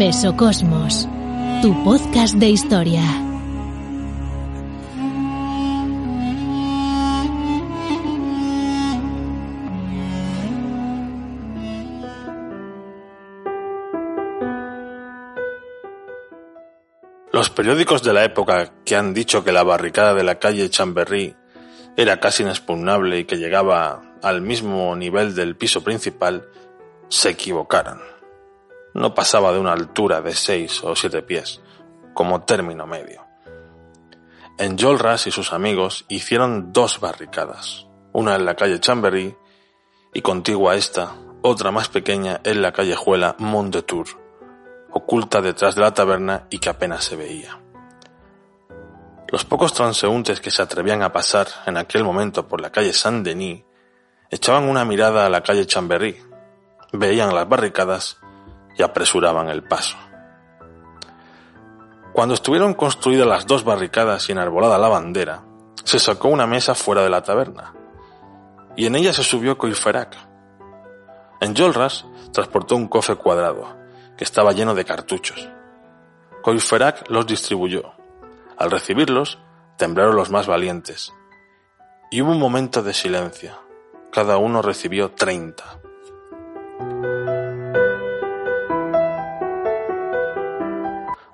Mesocosmos, tu podcast de historia. Los periódicos de la época que han dicho que la barricada de la calle Chamberry era casi inexpugnable y que llegaba al mismo nivel del piso principal, se equivocaron. No pasaba de una altura de seis o siete pies, como término medio. En Jolras y sus amigos hicieron dos barricadas, una en la calle Chambery y contigua a esta, otra más pequeña en la callejuela Mont oculta detrás de la taberna y que apenas se veía. Los pocos transeúntes que se atrevían a pasar en aquel momento por la calle Saint-Denis echaban una mirada a la calle Chambery, veían las barricadas y apresuraban el paso. Cuando estuvieron construidas las dos barricadas y enarbolada la bandera, se sacó una mesa fuera de la taberna, y en ella se subió Coiferac. En Jolras transportó un cofre cuadrado, que estaba lleno de cartuchos. Coiferac los distribuyó. Al recibirlos, temblaron los más valientes. Y hubo un momento de silencio. Cada uno recibió treinta.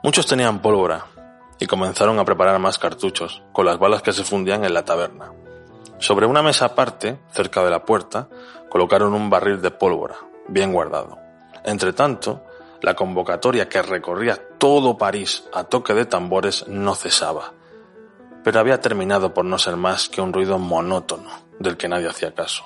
Muchos tenían pólvora y comenzaron a preparar más cartuchos con las balas que se fundían en la taberna. Sobre una mesa aparte, cerca de la puerta, colocaron un barril de pólvora, bien guardado. Entre tanto, la convocatoria que recorría todo París a toque de tambores no cesaba, pero había terminado por no ser más que un ruido monótono del que nadie hacía caso.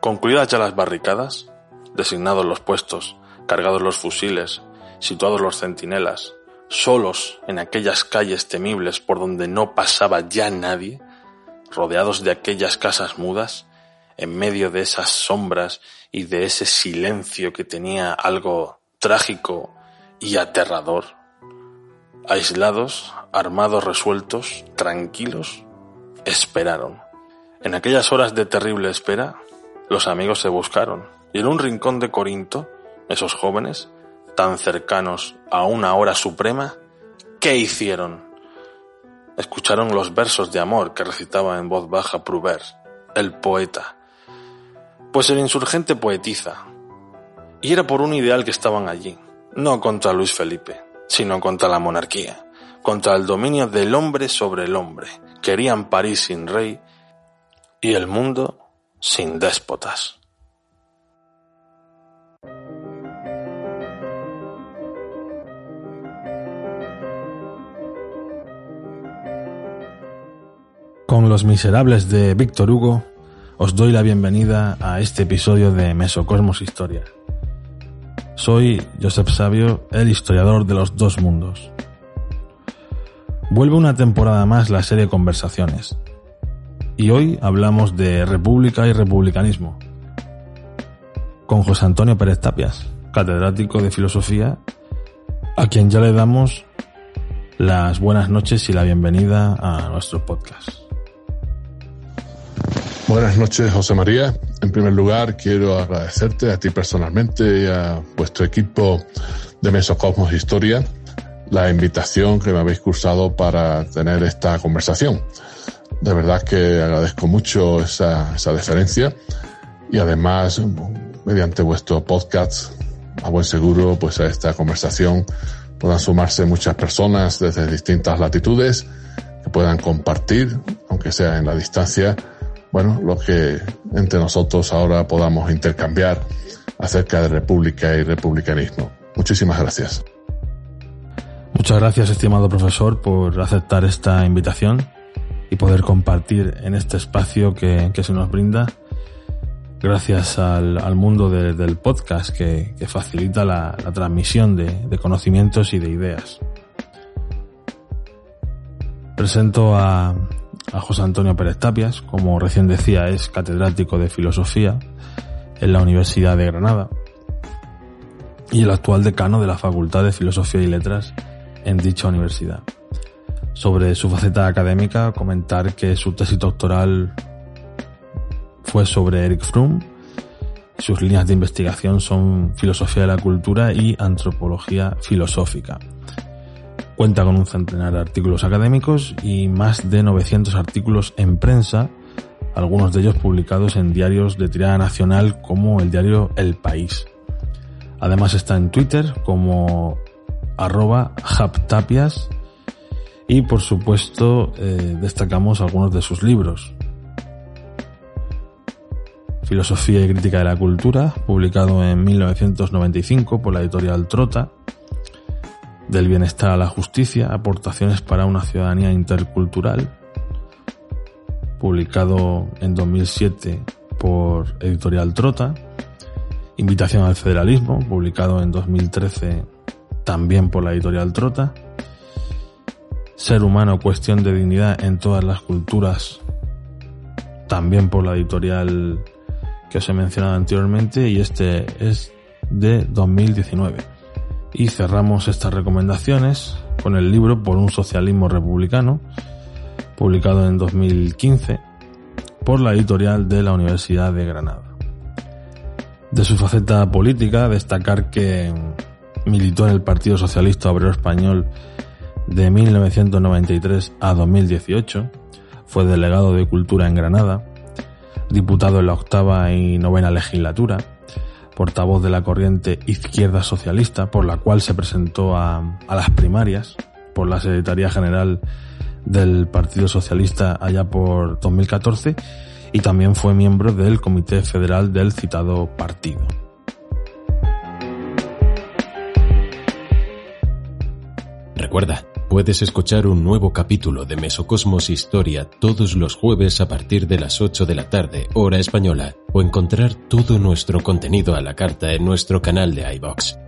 Concluidas ya las barricadas, designados los puestos, cargados los fusiles, situados los centinelas, solos en aquellas calles temibles por donde no pasaba ya nadie, rodeados de aquellas casas mudas, en medio de esas sombras y de ese silencio que tenía algo trágico y aterrador, aislados, armados resueltos, tranquilos, esperaron. En aquellas horas de terrible espera, los amigos se buscaron, y en un rincón de Corinto, esos jóvenes, tan cercanos a una hora suprema, ¿qué hicieron? Escucharon los versos de amor que recitaba en voz baja Prouver, el poeta. Pues el insurgente poetiza, y era por un ideal que estaban allí, no contra Luis Felipe, sino contra la monarquía, contra el dominio del hombre sobre el hombre. Querían París sin rey y el mundo sin déspotas. Con Los Miserables de Víctor Hugo, os doy la bienvenida a este episodio de Mesocosmos Historia. Soy Joseph Sabio, el historiador de los dos mundos. Vuelve una temporada más la serie Conversaciones. Y hoy hablamos de República y Republicanismo. Con José Antonio Pérez Tapias, catedrático de Filosofía, a quien ya le damos las buenas noches y la bienvenida a nuestro podcast. Buenas noches, José María. En primer lugar, quiero agradecerte a ti personalmente y a vuestro equipo de Mesocosmos Historia la invitación que me habéis cursado para tener esta conversación. De verdad que agradezco mucho esa, esa deferencia y además, mediante vuestro podcast, a buen seguro, pues a esta conversación puedan sumarse muchas personas desde distintas latitudes que puedan compartir, aunque sea en la distancia, bueno, lo que entre nosotros ahora podamos intercambiar acerca de república y republicanismo. Muchísimas gracias. Muchas gracias, estimado profesor, por aceptar esta invitación y poder compartir en este espacio que, se nos brinda, gracias al, mundo del podcast que, facilita la, transmisión de conocimientos y de ideas. Presento a, a José Antonio Pérez Tapias, como recién decía, es catedrático de filosofía en la Universidad de Granada y el actual decano de la Facultad de Filosofía y Letras en dicha universidad. Sobre su faceta académica, comentar que su tesis doctoral fue sobre Eric Fromm Sus líneas de investigación son filosofía de la cultura y antropología filosófica. Cuenta con un centenar de artículos académicos y más de 900 artículos en prensa, algunos de ellos publicados en diarios de tirada nacional como el diario El País. Además está en Twitter como arroba haptapias y por supuesto eh, destacamos algunos de sus libros. Filosofía y Crítica de la Cultura, publicado en 1995 por la editorial Trota, Del Bienestar a la Justicia, Aportaciones para una Ciudadanía Intercultural, publicado en 2007 por editorial Trota, Invitación al Federalismo, publicado en 2013 también por la editorial Trota, Ser humano, cuestión de dignidad en todas las culturas, también por la editorial que os he mencionado anteriormente y este es de 2019. Y cerramos estas recomendaciones con el libro Por un socialismo republicano, publicado en 2015 por la editorial de la Universidad de Granada. De su faceta política, destacar que militó en el Partido Socialista Obrero Español de 1993 a 2018, fue delegado de Cultura en Granada, diputado en la octava y novena legislatura, portavoz de la corriente Izquierda Socialista, por la cual se presentó a, las primarias por la Secretaría General del Partido Socialista allá por 2014 y también fue miembro del Comité Federal del citado partido. Recuerda, Puedes escuchar un nuevo capítulo de Mesocosmos Historia todos los jueves a partir de las 8 de la tarde, hora española, o encontrar todo nuestro contenido a la carta en nuestro canal de iBox.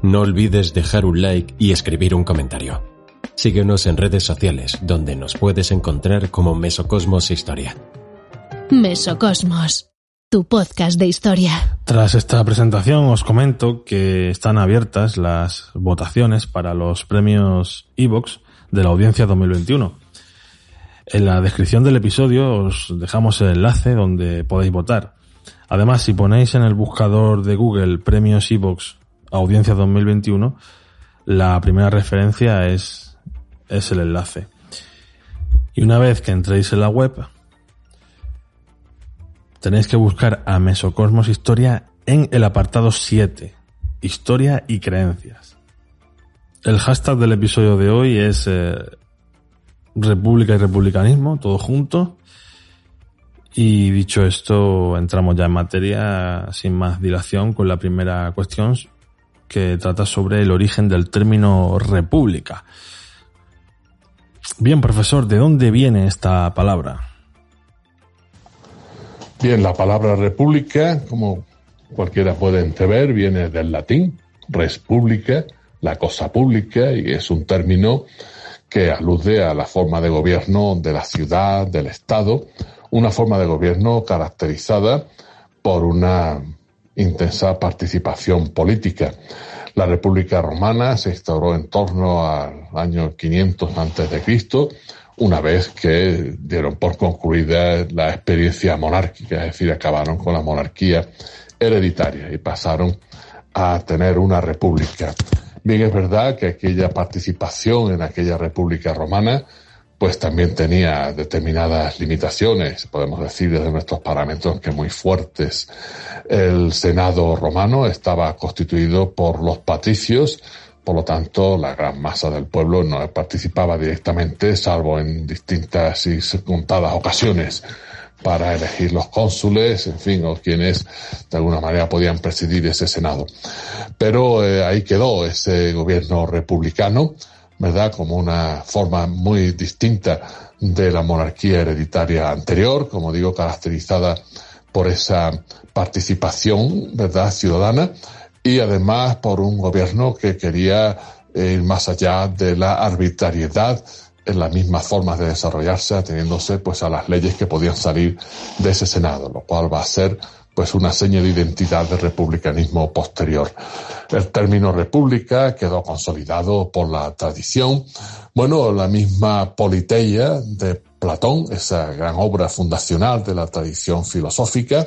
No olvides dejar un like y escribir un comentario. Síguenos en redes sociales, donde nos puedes encontrar como Mesocosmos Historia. Mesocosmos tu podcast de historia. Tras esta presentación os comento que están abiertas las votaciones para los premios Evox de la audiencia 2021. En la descripción del episodio os dejamos el enlace donde podéis votar. Además, si ponéis en el buscador de Google premios Evox audiencia 2021, la primera referencia es, es el enlace. Y una vez que entréis en la web, tenéis que buscar a Mesocosmos Historia en el apartado 7, Historia y Creencias. El hashtag del episodio de hoy es eh, República y Republicanismo, todo junto. Y dicho esto, entramos ya en materia sin más dilación con la primera cuestión que trata sobre el origen del término república. Bien, profesor, ¿de dónde viene esta palabra? Bien, la palabra república, como cualquiera puede entrever, viene del latín, res pública, la cosa pública, y es un término que alude a la forma de gobierno de la ciudad, del Estado, una forma de gobierno caracterizada por una intensa participación política. La República Romana se instauró en torno al año 500 antes de Cristo una vez que dieron por concluida la experiencia monárquica, es decir, acabaron con la monarquía hereditaria y pasaron a tener una república. Bien es verdad que aquella participación en aquella república romana pues también tenía determinadas limitaciones, podemos decir desde nuestros parámetros que muy fuertes. El Senado romano estaba constituido por los patricios, por lo tanto, la gran masa del pueblo no participaba directamente, salvo en distintas y contadas ocasiones para elegir los cónsules, en fin, o quienes de alguna manera podían presidir ese Senado. Pero eh, ahí quedó ese gobierno republicano, ¿verdad? Como una forma muy distinta de la monarquía hereditaria anterior, como digo, caracterizada por esa participación, ¿verdad?, ciudadana, y además por un gobierno que quería ir más allá de la arbitrariedad en las mismas formas de desarrollarse, ateniéndose pues a las leyes que podían salir de ese Senado, lo cual va a ser pues una seña de identidad del republicanismo posterior. El término república quedó consolidado por la tradición. Bueno, la misma politeia de Platón, esa gran obra fundacional de la tradición filosófica,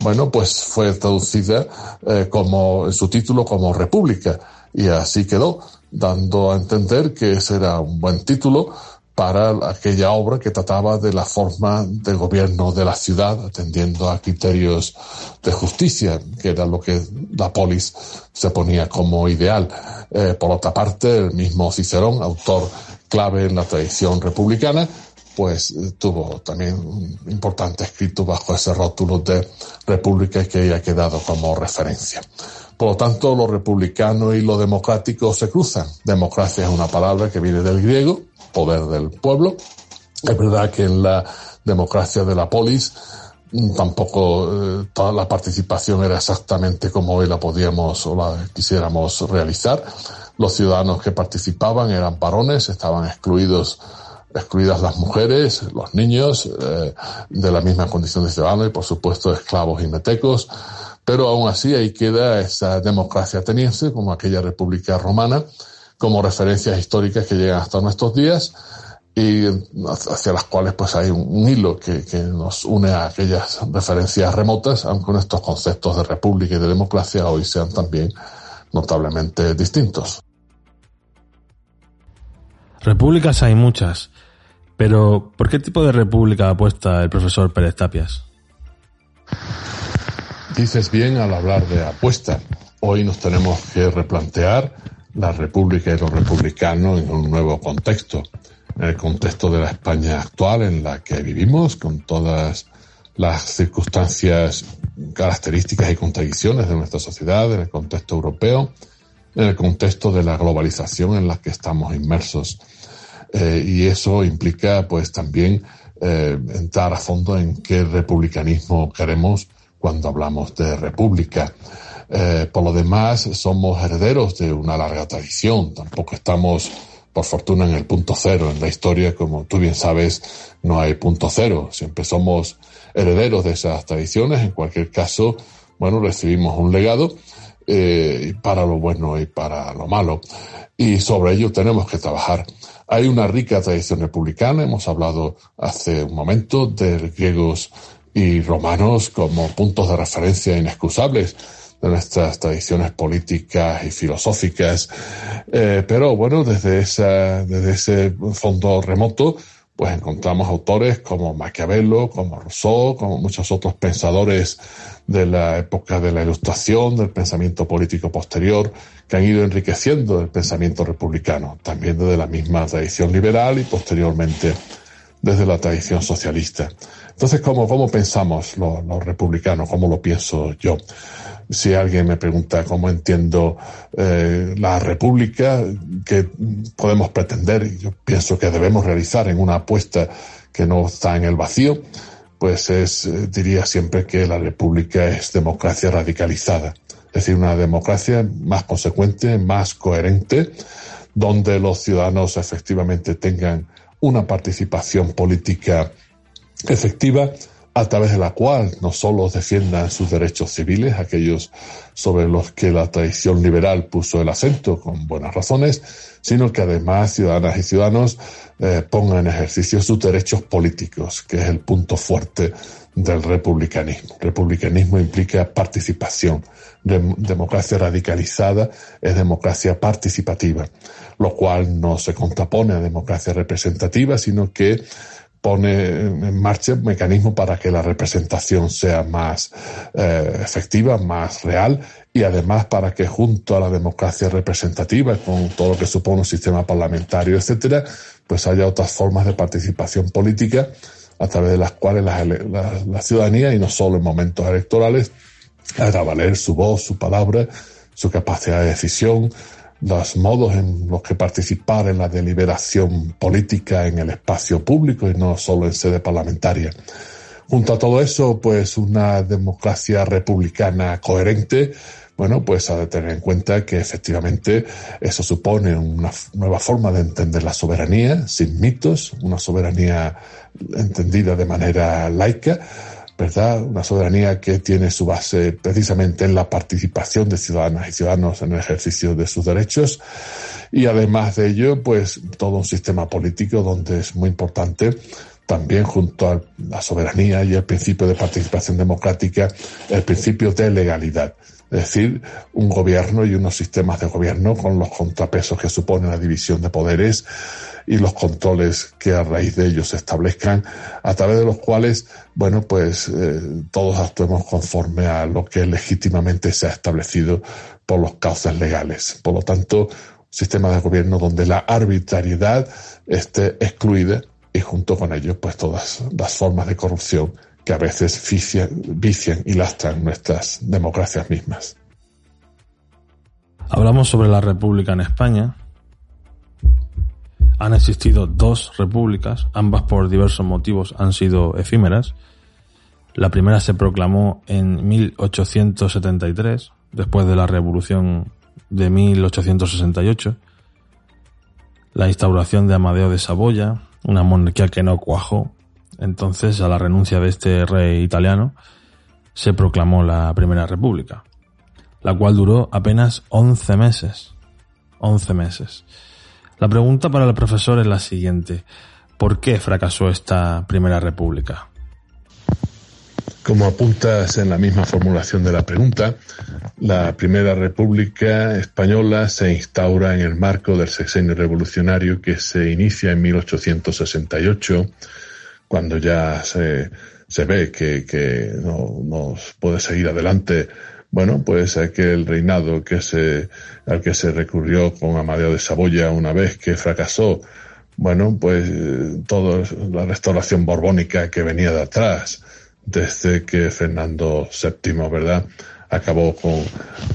bueno, pues fue traducida eh, como, en su título como República, y así quedó, dando a entender que ese era un buen título para aquella obra que trataba de la forma de gobierno de la ciudad, atendiendo a criterios de justicia, que era lo que la polis se ponía como ideal. Eh, por otra parte, el mismo Cicerón, autor clave en la tradición republicana, pues eh, tuvo también un importante escrito bajo ese rótulo de república que ha quedado como referencia. Por lo tanto, lo republicano y lo democrático se cruzan. Democracia es una palabra que viene del griego, poder del pueblo. Es verdad que en la democracia de la polis mm, tampoco eh, toda la participación era exactamente como hoy la podíamos o la quisiéramos realizar. Los ciudadanos que participaban eran varones, estaban excluidos excluidas las mujeres, los niños, eh, de la misma condición de ciudadanos y por supuesto esclavos y metecos, pero aún así ahí queda esa democracia ateniense como aquella república romana como referencias históricas que llegan hasta nuestros días y hacia las cuales pues hay un, hilo que, nos une a aquellas referencias remotas, aunque estos conceptos de república y de democracia hoy sean también notablemente distintos. Repúblicas hay muchas, pero ¿por qué tipo de república apuesta el profesor Pérez Tapias? Dices bien al hablar de apuesta. Hoy nos tenemos que replantear la República y los republicanos en un nuevo contexto, en el contexto de la España actual en la que vivimos, con todas las circunstancias, características y contradicciones de nuestra sociedad, en el contexto europeo, en el contexto de la globalización en la que estamos inmersos. Eh, y eso implica, pues, también eh, entrar a fondo en qué republicanismo queremos cuando hablamos de república. Eh, por lo demás, somos herederos de una larga tradición. Tampoco estamos, por fortuna, en el punto cero. En la historia, como tú bien sabes, no hay punto cero. Siempre somos herederos de esas tradiciones. En cualquier caso, bueno, recibimos un legado para lo bueno y para lo malo. Y sobre ello tenemos que trabajar. Hay una rica tradición republicana. Hemos hablado hace un momento de griegos y romanos como puntos de referencia inexcusables de nuestras tradiciones políticas y filosóficas. Eh, pero bueno, desde, esa, desde ese fondo remoto, pues encontramos autores como Maquiavelo, como Rousseau, como muchos otros pensadores de la época de la Ilustración, del pensamiento político posterior, que han ido enriqueciendo el pensamiento republicano, también desde la misma tradición liberal y posteriormente desde la tradición socialista. Entonces, ¿cómo, cómo pensamos los, los republicanos? ¿Cómo lo pienso yo? Si alguien me pregunta cómo entiendo eh, la república que podemos pretender, yo pienso que debemos realizar en una apuesta que no está en el vacío, pues es, eh, diría siempre que la república es democracia radicalizada, es decir, una democracia más consecuente, más coherente, donde los ciudadanos efectivamente tengan una participación política efectiva, a través de la cual no solo defiendan sus derechos civiles, aquellos sobre los que la tradición liberal puso el acento con buenas razones, sino que además ciudadanas y ciudadanos eh, pongan en ejercicio sus derechos políticos, que es el punto fuerte del republicanismo. Republicanismo implica participación. democracia radicalizada es democracia participativa, lo cual no se contrapone a democracia representativa, sino que pone en marcha un mecanismo para que la representación sea más eh, efectiva, más real y además para que junto a la democracia representativa, con todo lo que supone un sistema parlamentario, etcétera, pues haya otras formas de participación política a través de las cuales la ciudadanía, y no solo en momentos electorales, haga valer su voz, su palabra, su capacidad de decisión, los modos en los que participar en la deliberación política en el espacio público y no solo en sede parlamentaria. Junto a todo eso, pues una democracia republicana coherente, bueno, pues ha de tener en cuenta que efectivamente eso supone una nueva forma de entender la soberanía, sin mitos, una soberanía entendida de manera laica, ¿verdad? Una soberanía que tiene su base precisamente en la participación de ciudadanas y ciudadanos en el ejercicio de sus derechos y además de ello, pues todo un sistema político donde es muy importante también junto a la soberanía y el principio de participación democrática, el principio de legalidad. Es decir, un gobierno y unos sistemas de gobierno con los contrapesos que supone la división de poderes y los controles que a raíz de ellos se establezcan, a través de los cuales, bueno, pues eh, todos actuemos conforme a lo que legítimamente se ha establecido por los cauces legales. Por lo tanto, un sistema de gobierno donde la arbitrariedad esté excluida y junto con ello, pues todas las formas de corrupción que a veces vician, y lastran nuestras democracias mismas. Hablamos sobre la República en España. Han existido dos repúblicas, ambas por diversos motivos han sido efímeras. La primera se proclamó en 1873, después de la Revolución de 1868. La instauración de Amadeo de Saboya, una monarquía que no cuajó entonces, a la renuncia de este rey italiano, se proclamó la Primera República, la cual duró apenas 11 meses. 11 meses. La pregunta para el profesor es la siguiente. ¿Por qué fracasó esta Primera República? Como apuntas en la misma formulación de la pregunta, la Primera República Española se instaura en el marco del sexenio revolucionario que se inicia en 1868 cuando ya se, se ve que, que no, no puede seguir adelante bueno, pues aquel reinado que se, al que se recurrió con Amadeo de Saboya una vez que fracasó, bueno, pues toda la restauración borbónica que venía de atrás, desde que Fernando VII, ¿verdad? Acabó con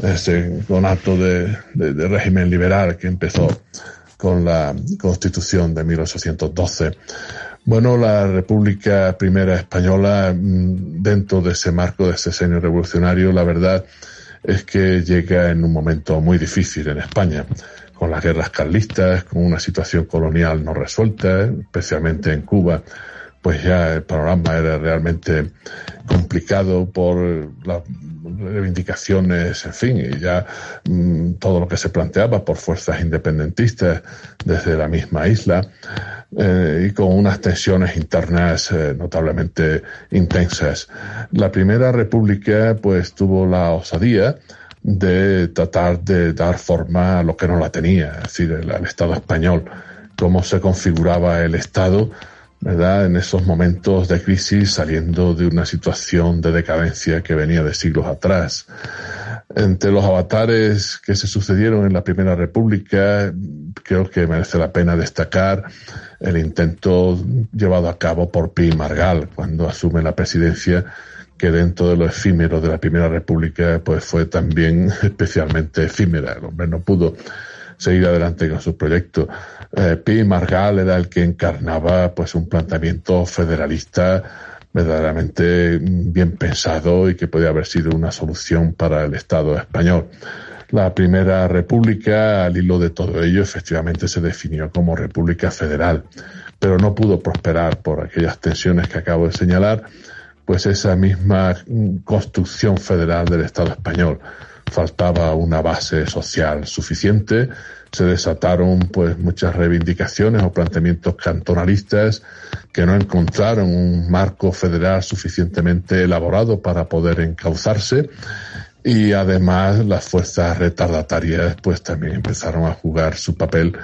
ese conato de, de, de régimen liberal que empezó con la Constitución de 1812. Bueno, la República Primera Española, mm, dentro de ese marco de ese sexenio revolucionario, la verdad es que llega en un momento muy difícil en España, con las guerras carlistas, con una situación colonial no resuelta, especialmente en Cuba, pues ya el panorama era realmente complicado por las reivindicaciones, en fin, y ya mm, todo lo que se planteaba por fuerzas independentistas desde la misma isla. Eh, y con unas tensiones internas eh, notablemente intensas. La primera república pues tuvo la osadía de tratar de dar forma a lo que no la tenía, es decir, el, Estado español, cómo se configuraba el Estado, ¿verdad? En esos momentos de crisis saliendo de una situación de decadencia que venía de siglos atrás. Entre los avatares que se sucedieron en la Primera República, creo que merece la pena destacar el intento llevado a cabo por Pi Margal cuando asume la presidencia que dentro de lo efímero de la Primera República pues fue también especialmente efímera. El hombre no pudo seguir adelante con su proyecto. Eh, Pi Margal era el que encarnaba pues un planteamiento federalista verdaderamente bien pensado y que podía haber sido una solución para el Estado español. La primera república, al hilo de todo ello, efectivamente se definió como república federal, pero no pudo prosperar por aquellas tensiones que acabo de señalar, pues esa misma construcción federal del Estado español faltaba una base social suficiente, se desataron pues muchas reivindicaciones o planteamientos cantonalistas que no encontraron un marco federal suficientemente elaborado para poder encauzarse y además las fuerzas retardatarias pues también empezaron a jugar su papel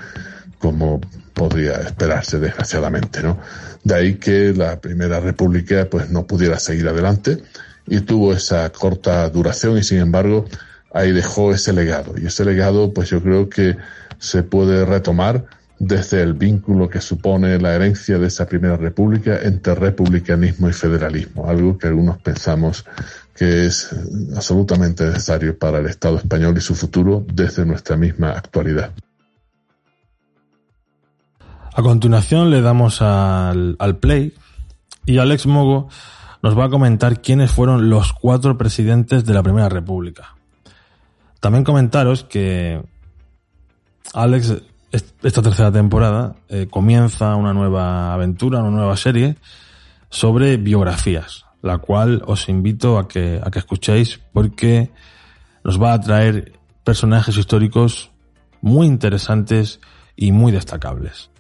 como podría esperarse desgraciadamente, ¿no? De ahí que la Primera República pues no pudiera seguir adelante y tuvo esa corta duración y sin embargo ahí dejó ese legado y ese legado pues yo creo que se puede retomar desde el vínculo que supone la herencia de esa Primera República entre republicanismo y federalismo, algo que algunos pensamos que es absolutamente necesario para el Estado español y su futuro desde nuestra misma actualidad. A continuación le damos al, play y Alex Mogo nos va a comentar quiénes fueron los cuatro presidentes de la Primera República. También comentaros que Alex, esta tercera temporada, eh, comienza una nueva aventura, una nueva serie sobre biografías la cual os invito a que, a que escuchéis porque nos va a traer personajes históricos muy interesantes y muy destacables.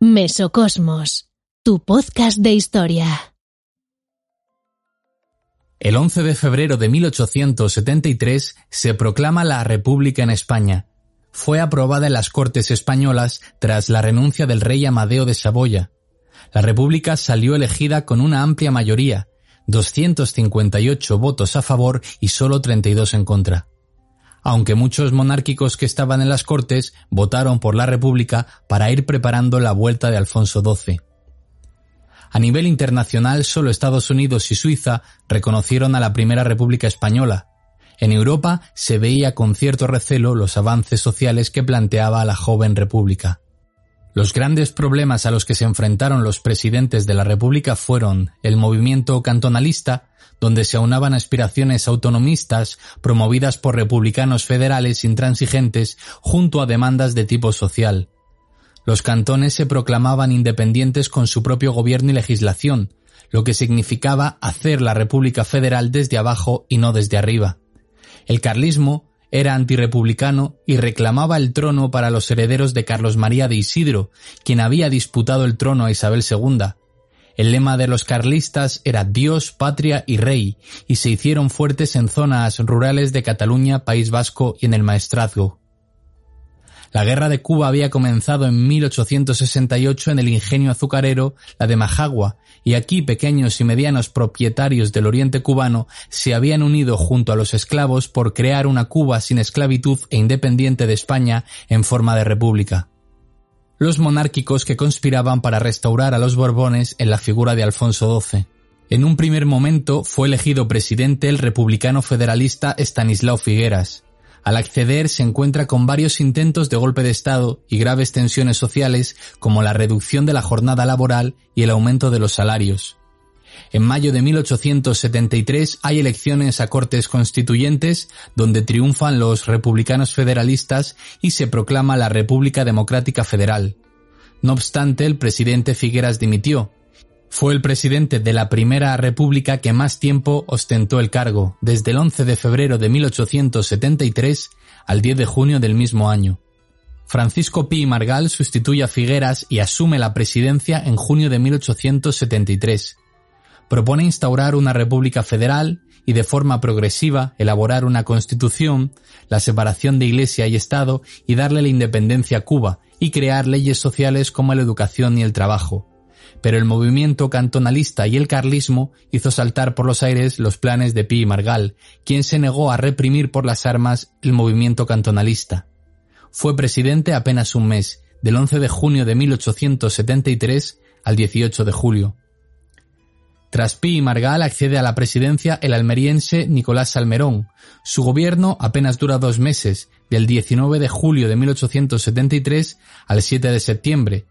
Mesocosmos, tu podcast de historia. El 11 de febrero de 1873 se proclama la República en España. Fue aprobada en las Cortes Españolas tras la renuncia del rey Amadeo de Saboya. La República salió elegida con una amplia mayoría, 258 votos a favor y solo 32 en contra aunque muchos monárquicos que estaban en las Cortes votaron por la República para ir preparando la vuelta de Alfonso XII. A nivel internacional, solo Estados Unidos y Suiza reconocieron a la Primera República Española. En Europa se veía con cierto recelo los avances sociales que planteaba la joven República. Los grandes problemas a los que se enfrentaron los presidentes de la República fueron el movimiento cantonalista, donde se aunaban aspiraciones autonomistas promovidas por republicanos federales intransigentes junto a demandas de tipo social. Los cantones se proclamaban independientes con su propio gobierno y legislación, lo que significaba hacer la República Federal desde abajo y no desde arriba. El carlismo era antirepublicano y reclamaba el trono para los herederos de Carlos María de Isidro, quien había disputado el trono a Isabel II, el lema de los carlistas era Dios, patria y rey, y se hicieron fuertes en zonas rurales de Cataluña, País Vasco y en el Maestrazgo. La guerra de Cuba había comenzado en 1868 en el ingenio azucarero, la de Majagua, y aquí pequeños y medianos propietarios del oriente cubano se habían unido junto a los esclavos por crear una Cuba sin esclavitud e independiente de España en forma de república los monárquicos que conspiraban para restaurar a los Borbones en la figura de Alfonso XII. En un primer momento fue elegido presidente el republicano federalista Estanislao Figueras. Al acceder se encuentra con varios intentos de golpe de Estado y graves tensiones sociales como la reducción de la jornada laboral y el aumento de los salarios. En mayo de 1873 hay elecciones a Cortes Constituyentes donde triunfan los republicanos federalistas y se proclama la República Democrática Federal. No obstante, el presidente Figueras dimitió. Fue el presidente de la Primera República que más tiempo ostentó el cargo, desde el 11 de febrero de 1873 al 10 de junio del mismo año. Francisco Pi Margal sustituye a Figueras y asume la presidencia en junio de 1873 propone instaurar una república federal y de forma progresiva elaborar una constitución, la separación de Iglesia y Estado y darle la independencia a Cuba y crear leyes sociales como la educación y el trabajo. Pero el movimiento cantonalista y el carlismo hizo saltar por los aires los planes de Pi y Margal, quien se negó a reprimir por las armas el movimiento cantonalista. Fue presidente apenas un mes, del 11 de junio de 1873 al 18 de julio. Tras Pi y Margal accede a la presidencia el almeriense Nicolás Salmerón. Su gobierno apenas dura dos meses, del 19 de julio de 1873 al 7 de septiembre.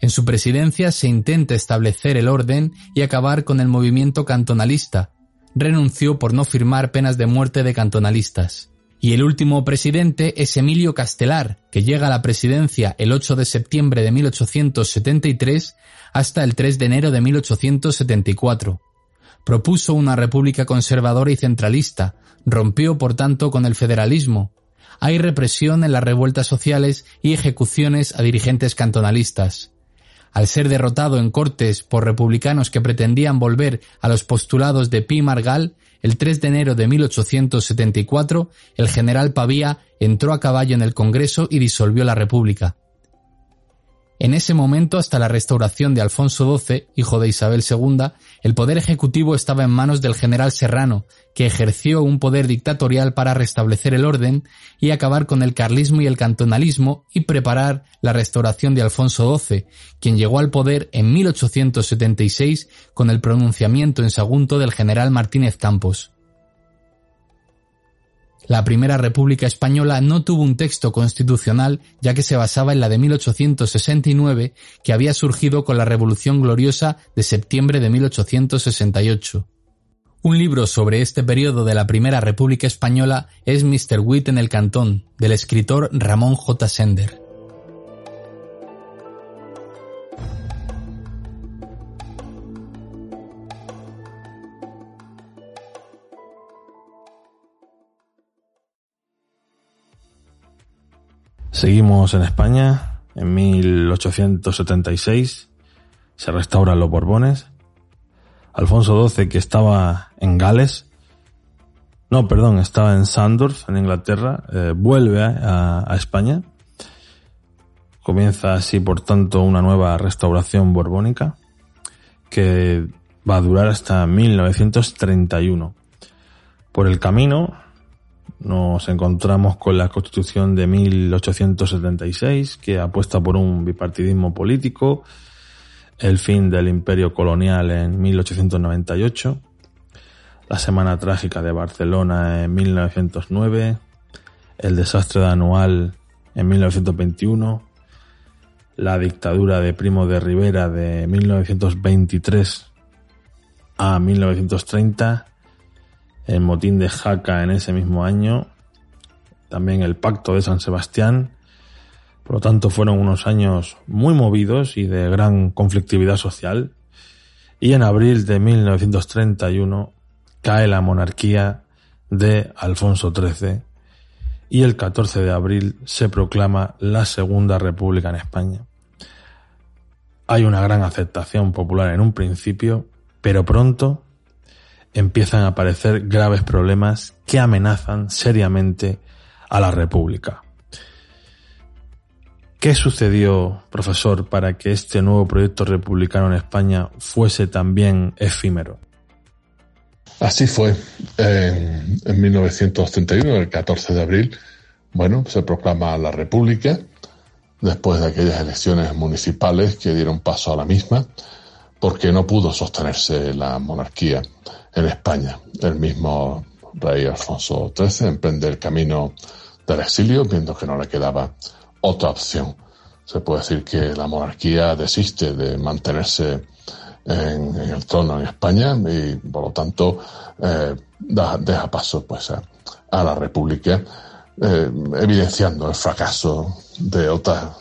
En su presidencia se intenta establecer el orden y acabar con el movimiento cantonalista. Renunció por no firmar penas de muerte de cantonalistas. Y el último presidente es Emilio Castelar, que llega a la presidencia el 8 de septiembre de 1873 hasta el 3 de enero de 1874. Propuso una república conservadora y centralista, rompió por tanto con el federalismo. Hay represión en las revueltas sociales y ejecuciones a dirigentes cantonalistas. Al ser derrotado en Cortes por republicanos que pretendían volver a los postulados de Pi Margal, el 3 de enero de 1874, el general Pavía entró a caballo en el Congreso y disolvió la República. En ese momento, hasta la restauración de Alfonso XII, hijo de Isabel II, el poder ejecutivo estaba en manos del general Serrano, que ejerció un poder dictatorial para restablecer el orden y acabar con el carlismo y el cantonalismo y preparar la restauración de Alfonso XII, quien llegó al poder en 1876 con el pronunciamiento en Sagunto del general Martínez Campos. La Primera República Española no tuvo un texto constitucional ya que se basaba en la de 1869 que había surgido con la Revolución Gloriosa de septiembre de 1868. Un libro sobre este periodo de la Primera República Española es Mr. Witt en el Cantón, del escritor Ramón J. Sender. Seguimos en España en 1876 se restauran los Borbones. Alfonso XII, que estaba en Gales, no, perdón, estaba en Sandorf, en Inglaterra, eh, vuelve a, a España. Comienza así, por tanto, una nueva restauración borbónica que va a durar hasta 1931. Por el camino nos encontramos con la Constitución de 1876, que apuesta por un bipartidismo político, el fin del imperio colonial en 1898, la Semana Trágica de Barcelona en 1909, el desastre de Anual en 1921, la dictadura de Primo de Rivera de 1923 a 1930, el motín de Jaca en ese mismo año, también el pacto de San Sebastián, por lo tanto, fueron unos años muy movidos y de gran conflictividad social. Y en abril de 1931 cae la monarquía de Alfonso XIII y el 14 de abril se proclama la Segunda República en España. Hay una gran aceptación popular en un principio, pero pronto empiezan a aparecer graves problemas que amenazan seriamente a la República. ¿Qué sucedió, profesor, para que este nuevo proyecto republicano en España fuese también efímero? Así fue. En, en 1931, el 14 de abril, bueno, se proclama la República después de aquellas elecciones municipales que dieron paso a la misma, porque no pudo sostenerse la monarquía en España. El mismo rey Alfonso XIII emprende el camino del exilio, viendo que no le quedaba otra opción. Se puede decir que la monarquía desiste de mantenerse en, el trono en España y por lo tanto eh, deja paso pues a, la república eh, evidenciando el fracaso de otra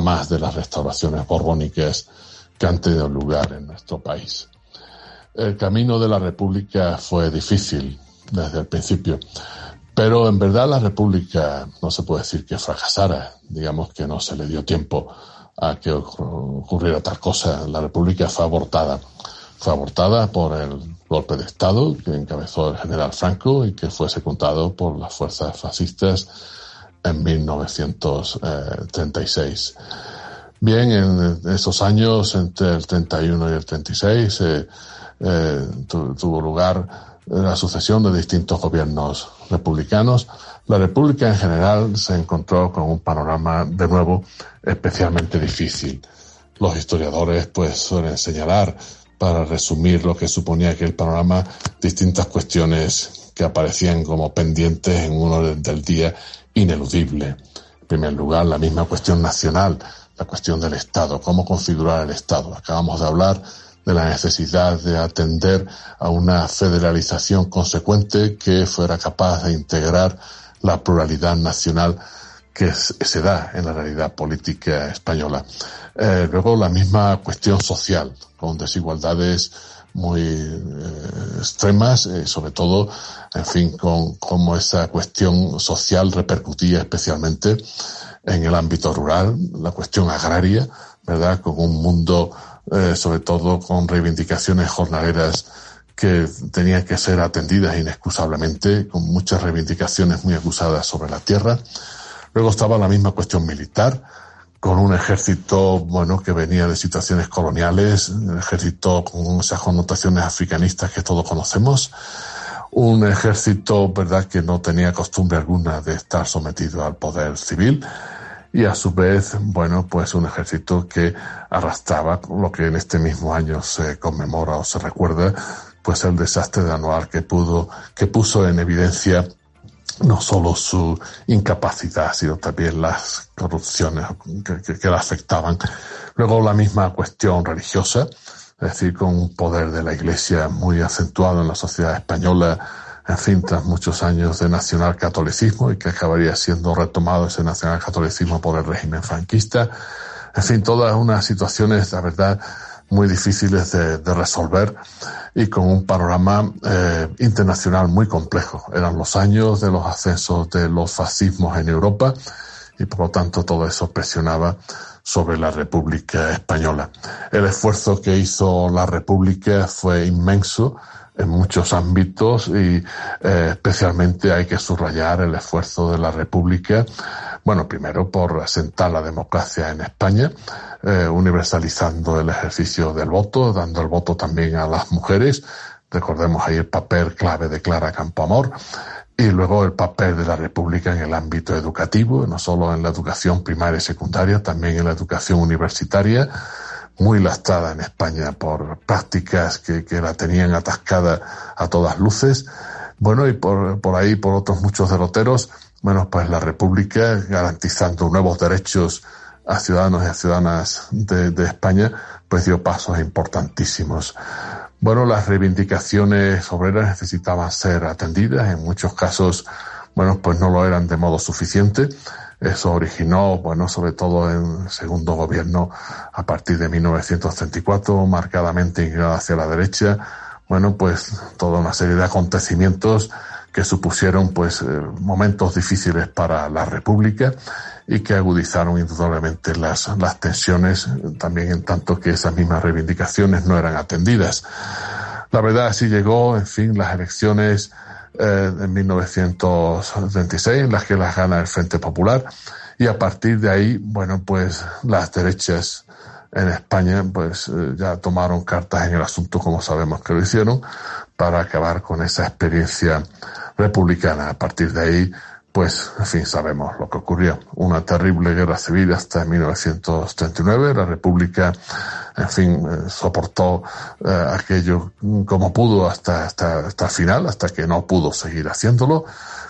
más de las restauraciones borbónicas que han tenido lugar en nuestro país. El camino de la república fue difícil desde el principio. Pero en verdad la República no se puede decir que fracasara, digamos que no se le dio tiempo a que ocurriera tal cosa. La República fue abortada. Fue abortada por el golpe de Estado que encabezó el general Franco y que fue secundado por las fuerzas fascistas en 1936. Bien, en esos años, entre el 31 y el 36, eh, eh, tuvo lugar la sucesión de distintos gobiernos republicanos, la República en general se encontró con un panorama de nuevo especialmente difícil. Los historiadores pues suelen señalar, para resumir lo que suponía aquel panorama, distintas cuestiones que aparecían como pendientes en un orden del día ineludible. En primer lugar, la misma cuestión nacional, la cuestión del Estado, cómo configurar el Estado. Acabamos de hablar de la necesidad de atender a una federalización consecuente que fuera capaz de integrar la pluralidad nacional que se da en la realidad política española. Eh, luego la misma cuestión social, con desigualdades muy eh, extremas, eh, sobre todo, en fin, con cómo esa cuestión social repercutía especialmente en el ámbito rural, la cuestión agraria, ¿verdad? Con un mundo eh, sobre todo con reivindicaciones jornaleras que tenían que ser atendidas inexcusablemente, con muchas reivindicaciones muy acusadas sobre la tierra. Luego estaba la misma cuestión militar, con un ejército, bueno, que venía de situaciones coloniales, un ejército con esas connotaciones africanistas que todos conocemos, un ejército, verdad, que no tenía costumbre alguna de estar sometido al poder civil, y a su vez, bueno, pues un ejército que arrastraba lo que en este mismo año se conmemora o se recuerda, pues el desastre de anual que pudo, que puso en evidencia no solo su incapacidad, sino también las corrupciones que, que, la afectaban. Luego la misma cuestión religiosa, es decir, con un poder de la Iglesia muy acentuado en la sociedad española, tras muchos años de nacionalcatolicismo y que acabaría siendo retomado ese nacionalcatolicismo por el régimen franquista. En fin, todas unas situaciones, la verdad, muy difíciles de, resolver y con un panorama eh, internacional muy complejo. Eran los años de los ascensos de los fascismos en Europa y por lo tanto todo eso presionaba sobre la República Española. El esfuerzo que hizo la República fue inmenso en muchos ámbitos y eh, especialmente hay que subrayar el esfuerzo de la República, bueno, primero por asentar la democracia en España, eh, universalizando el ejercicio del voto, dando el voto también a las mujeres, recordemos ahí el papel clave de Clara Campoamor, y luego el papel de la República en el ámbito educativo, no solo en la educación primaria y secundaria, también en la educación universitaria, muy lastrada en España por prácticas que, que la tenían atascada a todas luces. Bueno, y por, por ahí, por otros muchos derroteros, bueno, pues la República garantizando nuevos derechos a ciudadanos y a ciudadanas de, de España, pues dio pasos importantísimos. Bueno, las reivindicaciones obreras necesitaban ser atendidas, en muchos casos, bueno, pues no lo eran de modo suficiente. Eso originó, bueno, sobre todo en segundo gobierno a partir de 1934, marcadamente inclinado hacia la derecha, bueno, pues toda una serie de acontecimientos que supusieron pues eh, momentos difíciles para la República y que agudizaron indudablemente las, las tensiones, también en tanto que esas mismas reivindicaciones no eran atendidas. La verdad así llegó, en fin, las elecciones en 1926, las que las gana el Frente Popular, y a partir de ahí, bueno, pues las derechas en España, pues eh, ya tomaron cartas en el asunto, como sabemos que lo hicieron, para acabar con esa experiencia republicana. A partir de ahí, pues, en fin, sabemos lo que ocurrió. Una terrible guerra civil hasta 1939. La República, en fin, eh, soportó eh, aquello como pudo hasta, hasta, hasta el final, hasta que no pudo seguir haciéndolo,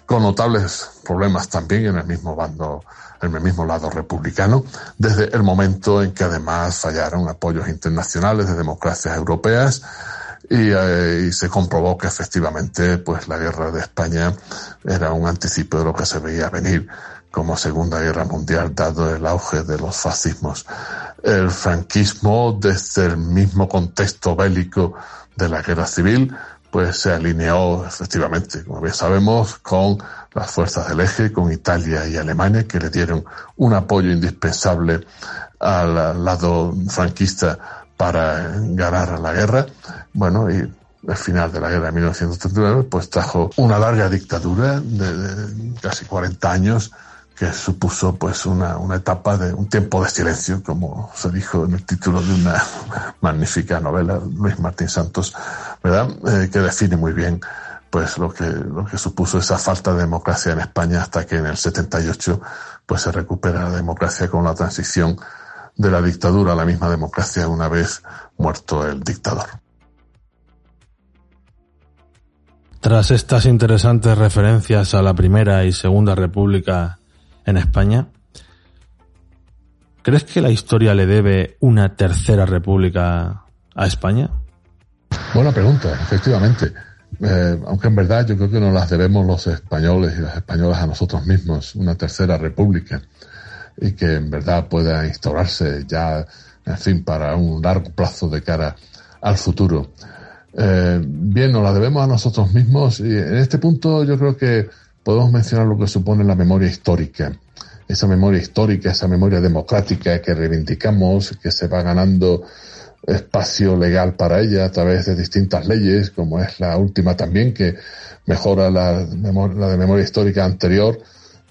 con notables problemas también en el mismo bando, en el mismo lado republicano, desde el momento en que además fallaron apoyos internacionales de democracias europeas, eh, y, se comprobó que efectivamente pues la guerra de España era un anticipo de lo que se veía venir como Segunda Guerra Mundial dado el auge de los fascismos. El franquismo desde el mismo contexto bélico de la guerra civil pues se alineó efectivamente, como bien sabemos, con las fuerzas del eje, con Italia y Alemania, que le dieron un apoyo indispensable al lado franquista para ganar la guerra. Bueno, y el final de la guerra de 1939 pues trajo una larga dictadura de, casi 40 años que supuso pues una, una, etapa de un tiempo de silencio, como se dijo en el título de una magnífica novela, Luis Martín Santos, ¿verdad? Eh, que define muy bien pues lo que, lo que supuso esa falta de democracia en España hasta que en el 78 pues se recupera la democracia con la transición de la dictadura a la misma democracia una vez muerto el dictador. Tras estas interesantes referencias a la Primera y Segunda República en España, ¿crees que la historia le debe una Tercera República a España? Buena pregunta, efectivamente. Eh, aunque en verdad yo creo que nos las debemos los españoles y las españolas a nosotros mismos, una tercera república y que en verdad pueda instaurarse ya, en fin, para un largo plazo de cara al futuro. Eh, bien, nos la debemos a nosotros mismos y en este punto yo creo que podemos mencionar lo que supone la memoria histórica. Esa memoria histórica, esa memoria democrática que reivindicamos, que se va ganando espacio legal para ella a través de distintas leyes, como es la última también, que mejora la, la de memoria histórica anterior,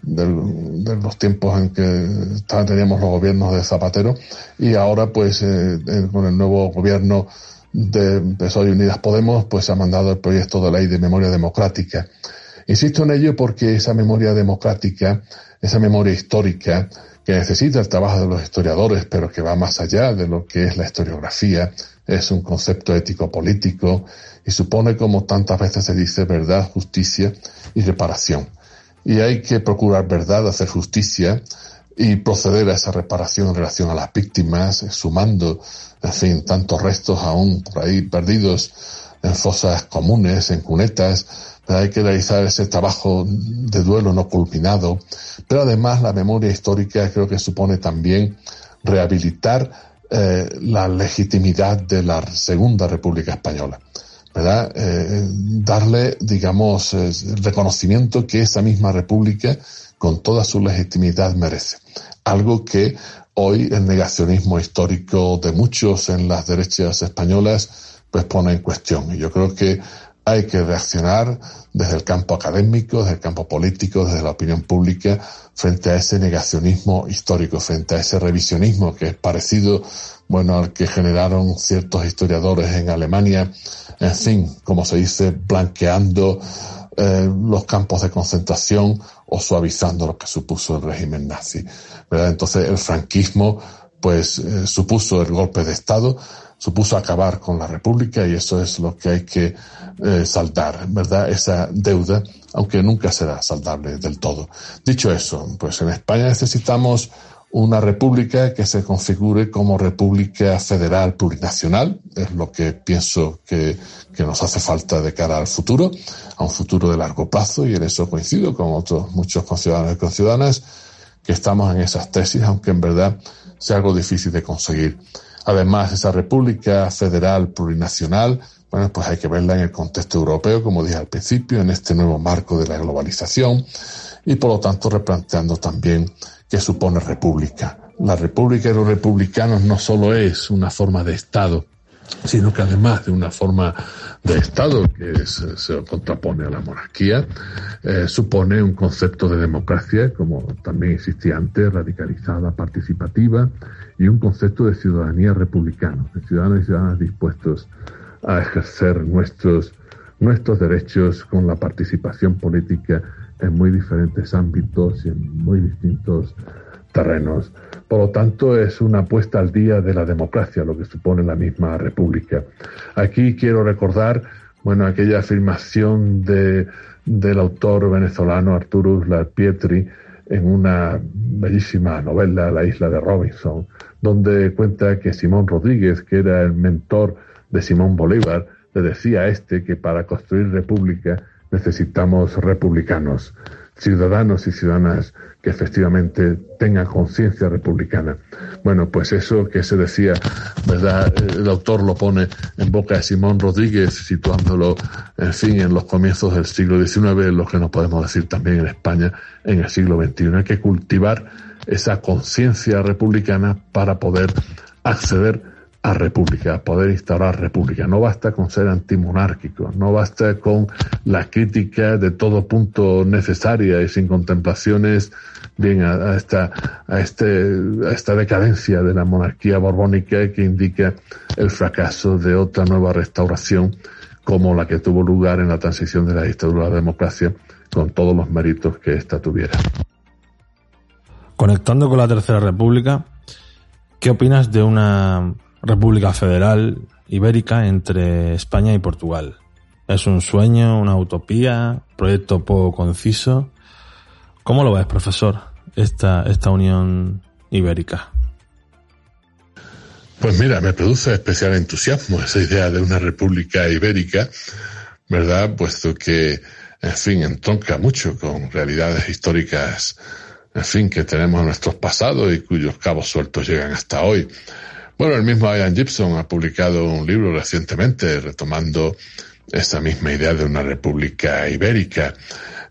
de los tiempos en que teníamos los gobiernos de Zapatero y ahora pues eh, con el nuevo gobierno de PSOE y Unidas Podemos pues se ha mandado el proyecto de ley de memoria democrática. Insisto en ello porque esa memoria democrática, esa memoria histórica que necesita el trabajo de los historiadores pero que va más allá de lo que es la historiografía, es un concepto ético político y supone como tantas veces se dice verdad, justicia y reparación y hay que procurar verdad, hacer justicia y proceder a esa reparación en relación a las víctimas, sumando, en fin, tantos restos aún por ahí perdidos en fosas comunes, en cunetas, hay que realizar ese trabajo de duelo no culminado, pero además la memoria histórica creo que supone también rehabilitar eh, la legitimidad de la Segunda República Española. ¿Verdad? Eh, darle, digamos, el reconocimiento que esa misma república, con toda su legitimidad, merece. Algo que hoy el negacionismo histórico de muchos en las derechas españolas pues pone en cuestión. Y yo creo que hay que reaccionar desde el campo académico, desde el campo político, desde la opinión pública, frente a ese negacionismo histórico, frente a ese revisionismo que es parecido, bueno, al que generaron ciertos historiadores en Alemania, en fin, como se dice, blanqueando eh, los campos de concentración o suavizando lo que supuso el régimen nazi. ¿verdad? Entonces el franquismo pues eh, supuso el golpe de Estado, supuso acabar con la República y eso es lo que hay que eh, saldar, ¿verdad? Esa deuda, aunque nunca será saldable del todo. Dicho eso, pues en España necesitamos una república que se configure como república federal plurinacional, es lo que pienso que, que, nos hace falta de cara al futuro, a un futuro de largo plazo, y en eso coincido con otros muchos conciudadanos y conciudadanas que estamos en esas tesis, aunque en verdad sea algo difícil de conseguir. Además, esa república federal plurinacional, bueno, pues hay que verla en el contexto europeo, como dije al principio, en este nuevo marco de la globalización, y por lo tanto replanteando también que supone república. La república de los republicanos no solo es una forma de Estado, sino que además de una forma de Estado que se, contrapone a la monarquía, eh, supone un concepto de democracia, como también existía antes, radicalizada, participativa, y un concepto de ciudadanía republicana, de ciudadanos y ciudadanas dispuestos a ejercer nuestros, nuestros derechos con la participación política en muy diferentes ámbitos y en muy distintos terrenos. Por lo tanto, es una apuesta al día de la democracia, lo que supone la misma república. Aquí quiero recordar, bueno, aquella afirmación de, del autor venezolano Arturus Larpietri en una bellísima novela, La isla de Robinson, donde cuenta que Simón Rodríguez, que era el mentor de Simón Bolívar, le decía a este que para construir república necesitamos republicanos, ciudadanos y ciudadanas que efectivamente tengan conciencia republicana. Bueno, pues eso que se decía, ¿verdad? El autor lo pone en boca de Simón Rodríguez, situándolo, en fin, en los comienzos del siglo XIX, lo que no podemos decir también en España en el siglo XXI. Hay que cultivar esa conciencia republicana para poder acceder a república, a poder instaurar república. No basta con ser antimonárquico, no basta con la crítica de todo punto necesaria y sin contemplaciones bien a, esta, a, este, a esta decadencia de la monarquía borbónica que indica el fracaso de otra nueva restauración como la que tuvo lugar en la transición de la dictadura a la democracia con todos los méritos que ésta tuviera. Conectando con la Tercera República, ¿qué opinas de una República Federal Ibérica entre España y Portugal. ¿Es un sueño, una utopía, proyecto poco conciso? ¿Cómo lo ves, profesor, esta, esta unión ibérica? Pues mira, me produce especial entusiasmo esa idea de una república ibérica, ¿verdad? Puesto que, en fin, entronca mucho con realidades históricas, en fin, que tenemos en nuestros pasados y cuyos cabos sueltos llegan hasta hoy. Bueno, el mismo Ian Gibson ha publicado un libro recientemente retomando esa misma idea de una república ibérica.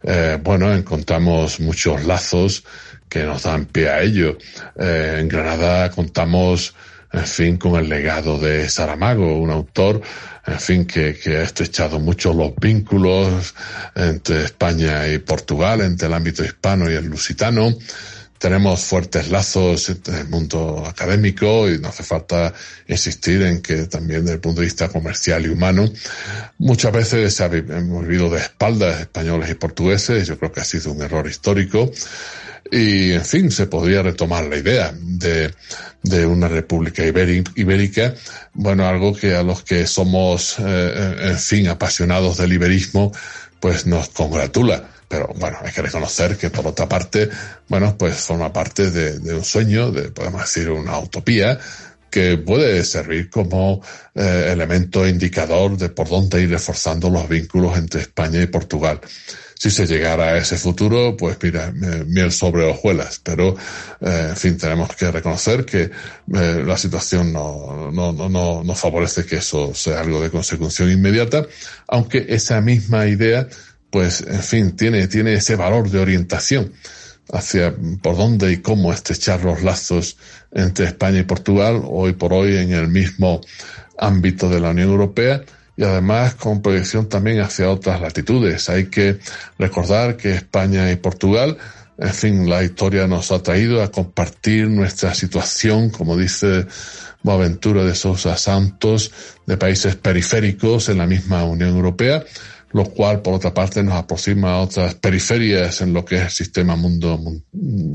Eh, bueno, encontramos muchos lazos que nos dan pie a ello. Eh, en Granada contamos, en fin, con el legado de Saramago, un autor, en fin, que, que ha estrechado mucho los vínculos entre España y Portugal, entre el ámbito hispano y el lusitano tenemos fuertes lazos en el mundo académico y no hace falta insistir en que también desde el punto de vista comercial y humano muchas veces hemos vivido de espaldas españoles y portugueses, yo creo que ha sido un error histórico. Y en fin se podría retomar la idea de, de una república ibérica, bueno, algo que a los que somos, eh, en fin, apasionados del iberismo, pues nos congratula pero bueno, hay que reconocer que por otra parte, bueno, pues forma parte de, un sueño, de, podemos decir, una utopía, que puede servir como eh, elemento indicador de por dónde ir reforzando los vínculos entre España y Portugal. Si se llegara a ese futuro, pues mira, miel sobre hojuelas, pero eh, en fin, tenemos que reconocer que eh, la situación no, no, no, no favorece que eso sea algo de consecución inmediata, aunque esa misma idea pues, en fin, tiene, tiene ese valor de orientación hacia por dónde y cómo estrechar los lazos entre España y Portugal, hoy por hoy en el mismo ámbito de la Unión Europea y además con proyección también hacia otras latitudes. Hay que recordar que España y Portugal, en fin, la historia nos ha traído a compartir nuestra situación, como dice Boaventura de Sousa Santos, de países periféricos en la misma Unión Europea, lo cual por otra parte nos aproxima a otras periferias en lo que es el sistema mundo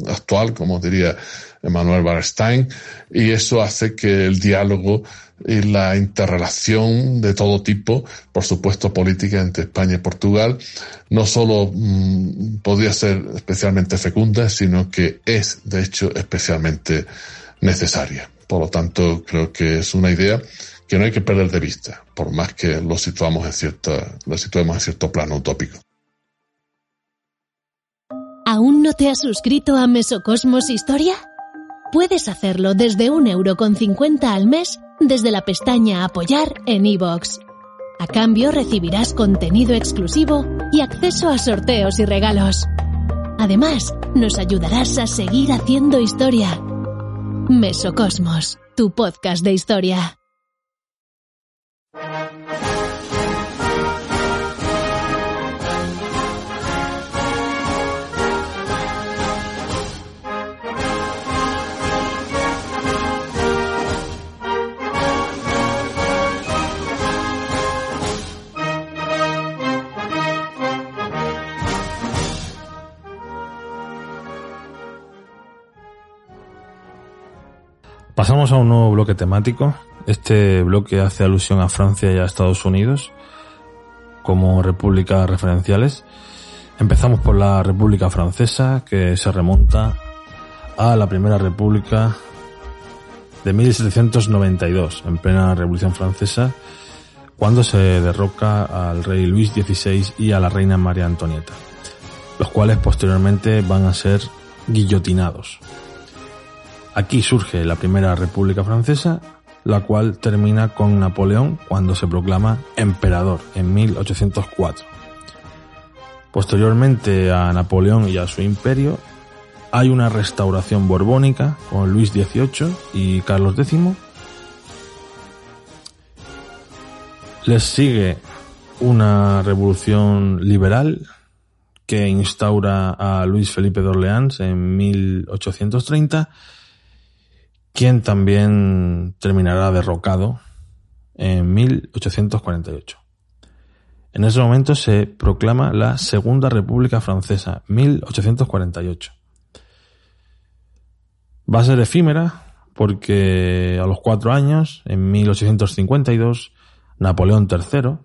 actual, como diría Emmanuel Barstein, y eso hace que el diálogo y la interrelación de todo tipo, por supuesto política entre España y Portugal, no solo mm, podría ser especialmente fecunda, sino que es, de hecho, especialmente necesaria. Por lo tanto, creo que es una idea que no hay que perder de vista, por más que lo situamos en lo situemos en cierto plano utópico. ¿Aún no te has suscrito a Mesocosmos Historia? Puedes hacerlo desde un euro con cincuenta al mes desde la pestaña Apoyar en iVoox. A cambio recibirás contenido exclusivo y acceso a sorteos y regalos. Además, nos ayudarás a seguir haciendo historia. Mesocosmos, tu podcast de historia. Pasamos a un nuevo bloque temático. Este bloque hace alusión a Francia y a Estados Unidos como repúblicas referenciales. Empezamos por la República Francesa, que se remonta a la Primera República de 1792, en plena Revolución Francesa, cuando se derroca al rey Luis XVI y a la reina María Antonieta, los cuales posteriormente van a ser guillotinados. Aquí surge la primera República Francesa, la cual termina con Napoleón cuando se proclama emperador en 1804. Posteriormente a Napoleón y a su imperio, hay una restauración borbónica con Luis XVIII y Carlos X. Les sigue una revolución liberal que instaura a Luis Felipe de Orleans en 1830 quien también terminará derrocado en 1848. En ese momento se proclama la Segunda República Francesa, 1848. Va a ser efímera porque a los cuatro años, en 1852, Napoleón III,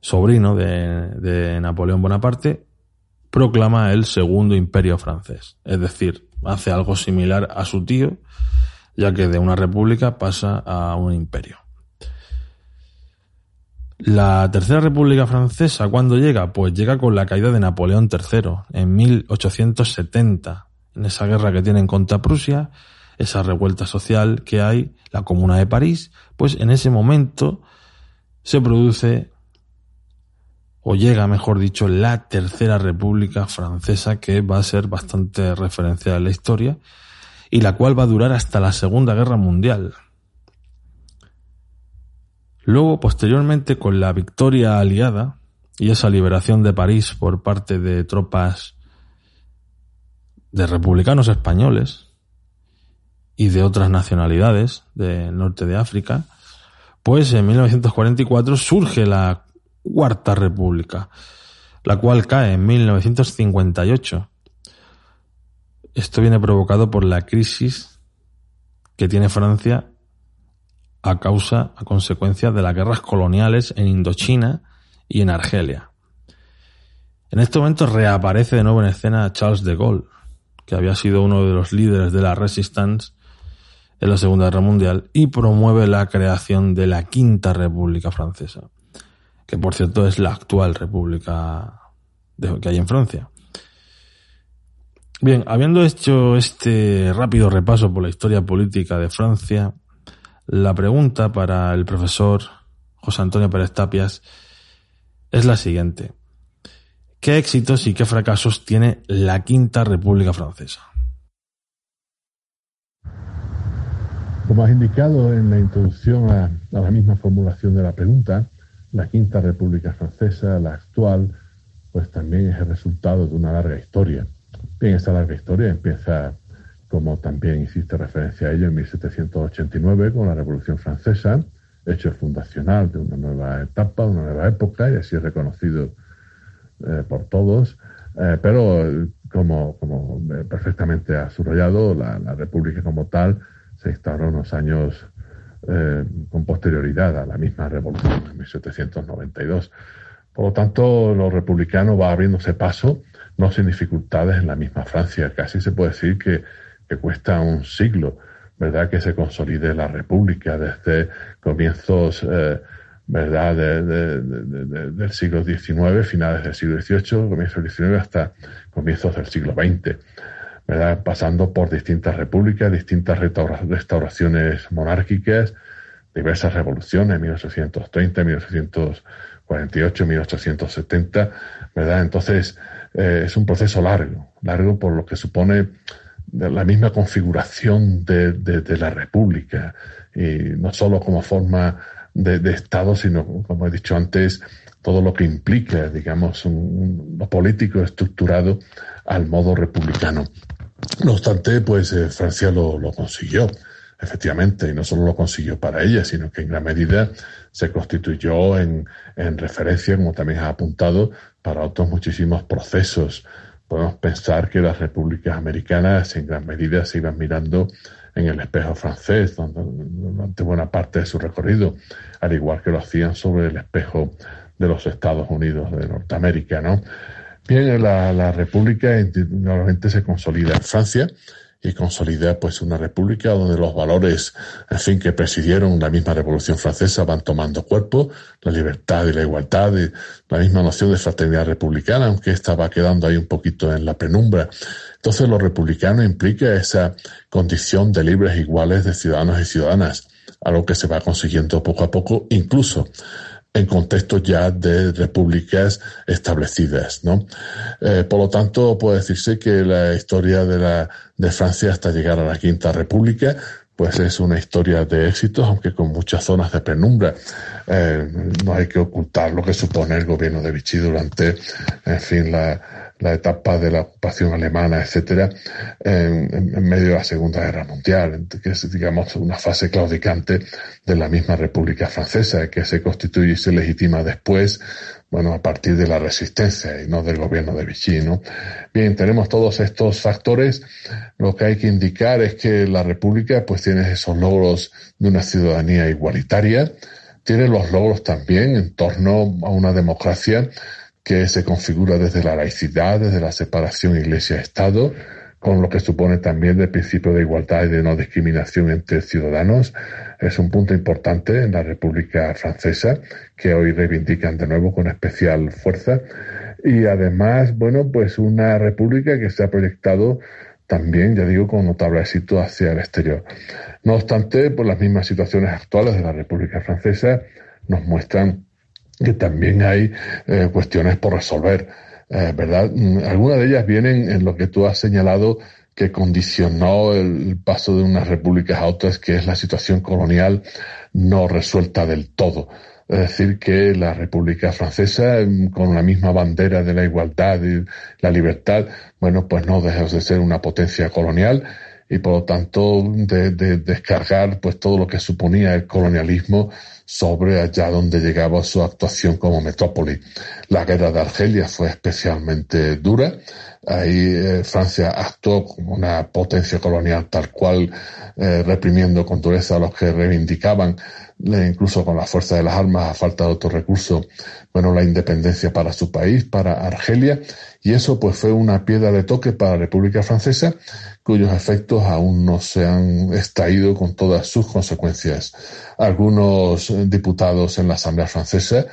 sobrino de, de Napoleón Bonaparte, proclama el Segundo Imperio francés, es decir, hace algo similar a su tío, ya que de una república pasa a un imperio. La Tercera República Francesa, ¿cuándo llega? Pues llega con la caída de Napoleón III en 1870, en esa guerra que tienen contra Prusia, esa revuelta social que hay, la Comuna de París, pues en ese momento se produce o llega, mejor dicho, la Tercera República Francesa, que va a ser bastante referencial en la historia, y la cual va a durar hasta la Segunda Guerra Mundial. Luego, posteriormente, con la victoria aliada y esa liberación de París por parte de tropas de republicanos españoles y de otras nacionalidades del norte de África, pues en 1944 surge la Cuarta República, la cual cae en 1958. Esto viene provocado por la crisis que tiene Francia a causa, a consecuencia de las guerras coloniales en Indochina y en Argelia. En este momento reaparece de nuevo en escena Charles de Gaulle, que había sido uno de los líderes de la Resistance en la Segunda Guerra Mundial y promueve la creación de la Quinta República Francesa que por cierto es la actual república que hay en Francia. Bien, habiendo hecho este rápido repaso por la historia política de Francia, la pregunta para el profesor José Antonio Pérez Tapias es la siguiente. ¿Qué éxitos y qué fracasos tiene la Quinta República Francesa? Como has indicado en la introducción a, la misma formulación de la pregunta, la Quinta República Francesa, la actual, pues también es el resultado de una larga historia. Bien, esta larga historia empieza, como también hiciste referencia a ello, en 1789 con la Revolución Francesa, hecho fundacional de una nueva etapa, una nueva época, y así es reconocido eh, por todos. Eh, pero, como, como perfectamente ha subrayado, la, República como tal se instauró unos años eh, con posterioridad a la misma revolución, en 1792. Por lo tanto, lo republicano va abriéndose paso, no sin dificultades en la misma Francia. Casi se puede decir que, que cuesta un siglo ¿verdad? Que se consolide la República desde comienzos, eh, ¿verdad? del siglo XIX, finales del siglo XVIII, comienzos del XIX hasta comienzos del siglo XX, ¿verdad? Pasando por distintas repúblicas, distintas restauraciones monárquicas, diversas revoluciones, 1830, 1848, 1870, ¿verdad? Entonces, eh, es un proceso largo, largo por lo que supone la misma configuración de, la República, y no solo como forma de, Estado, sino, como he dicho antes, todo lo que implica, digamos, un, político estructurado al modo republicano. No obstante, pues eh, Francia lo, lo, consiguió, efectivamente, y no solo lo consiguió para ella, sino que en gran medida se constituyó en, en referencia, como también ha apuntado, para otros muchísimos procesos podemos pensar que las repúblicas americanas en gran medida se iban mirando en el espejo francés durante buena parte de su recorrido, al igual que lo hacían sobre el espejo de los Estados Unidos de Norteamérica, ¿no? Bien, la, la república normalmente se consolida en Francia, y consolida pues una república donde los valores, en fin, que presidieron la misma Revolución Francesa van tomando cuerpo, la libertad y la igualdad, y la misma noción de fraternidad republicana, aunque esta va quedando ahí un poquito en la penumbra. Entonces lo republicano implica esa condición de libres iguales de ciudadanos y ciudadanas, algo que se va consiguiendo poco a poco, incluso en contextos ya de repúblicas establecidas, ¿no? Eh, por lo tanto, puede decirse que la historia de, la, de Francia hasta llegar a la Quinta República pues es una historia de éxitos, aunque con muchas zonas de penumbra. Eh, no hay que ocultar lo que supone el gobierno de Vichy durante, en fin, la, la etapa de la ocupación alemana, etcétera, en, medio de la Segunda Guerra Mundial, que es, digamos, una fase claudicante de la misma República Francesa, que se constituye y se legitima después, bueno, a partir de la resistencia y no del gobierno de Vichy, ¿no? Bien, tenemos todos estos factores. Lo que hay que indicar es que la República, pues, tiene esos logros de una ciudadanía igualitaria, tiene los logros también en torno a una democracia que se configura desde la laicidad, desde la separación Iglesia-Estado, con lo que supone también el principio de igualdad y de no discriminación entre ciudadanos. Es un punto importante en la República Francesa que hoy reivindican de nuevo con especial fuerza. Y además, bueno, pues una república que se ha proyectado también, ya digo, con notable éxito hacia el exterior. No obstante, por las mismas situaciones actuales de la República Francesa nos muestran que también hay eh, cuestiones por resolver, eh, ¿verdad? Mm, algunas de ellas vienen en lo que tú has señalado que condicionó el paso de unas repúblicas a otras, que es la situación colonial no resuelta del todo. Es decir, que la República Francesa, mm, con la misma bandera de la igualdad y la libertad, bueno, pues no deja de ser una potencia colonial y por lo tanto de, de descargar pues todo lo que suponía el colonialismo sobre allá donde llegaba su actuación como metrópoli. La guerra de Argelia fue especialmente dura. Ahí eh, Francia actuó como una potencia colonial tal cual, eh, reprimiendo con dureza a los que reivindicaban, incluso con la fuerza de las armas, a falta de otro recurso, bueno, la independencia para su país, para Argelia. Y eso pues fue una piedra de toque para la República Francesa cuyos efectos aún no se han extraído con todas sus consecuencias. Algunos diputados en la Asamblea Francesa,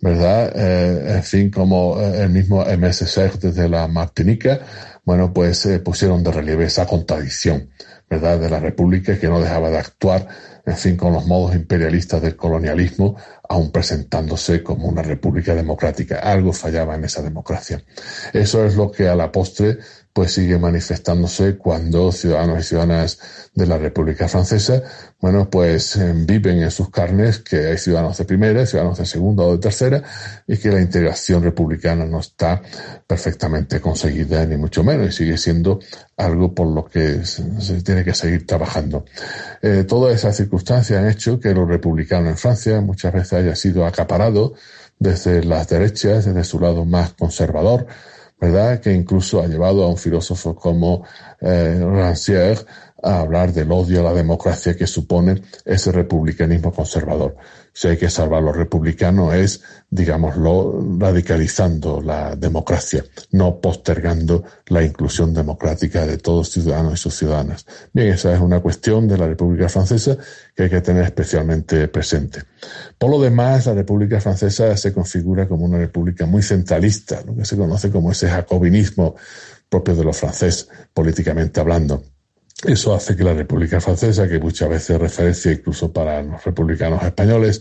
¿verdad? Eh, en fin, como eh, el mismo MSC desde la Martinica, bueno, pues eh, pusieron de relieve esa contradicción, ¿verdad? De la República que no dejaba de actuar, en fin, con los modos imperialistas del colonialismo, aún presentándose como una república democrática. Algo fallaba en esa democracia. Eso es lo que a la postre pues sigue manifestándose cuando ciudadanos y ciudadanas de la República Francesa, bueno, pues eh, viven en sus carnes que hay ciudadanos de primera, ciudadanos de segunda o de tercera, y que la integración republicana no está perfectamente conseguida, ni mucho menos, y sigue siendo algo por lo que se tiene que seguir trabajando. Eh, todas esas circunstancias han hecho que los republicanos en Francia muchas veces haya sido acaparado desde las derechas, desde su lado más conservador, ¿verdad? Que incluso ha llevado a un filósofo como eh, Rancière a hablar del odio a la democracia que supone ese republicanismo conservador. Si hay que salvar a los republicanos es, digámoslo, radicalizando la democracia, no postergando la inclusión democrática de todos ciudadanos y sus ciudadanas. Bien, esa es una cuestión de la República Francesa que hay que tener especialmente presente. Por lo demás, la República Francesa se configura como una república muy centralista, lo que se conoce como ese jacobinismo propio de los franceses, políticamente hablando. Eso hace que la República Francesa, que muchas veces referencia incluso para los republicanos españoles,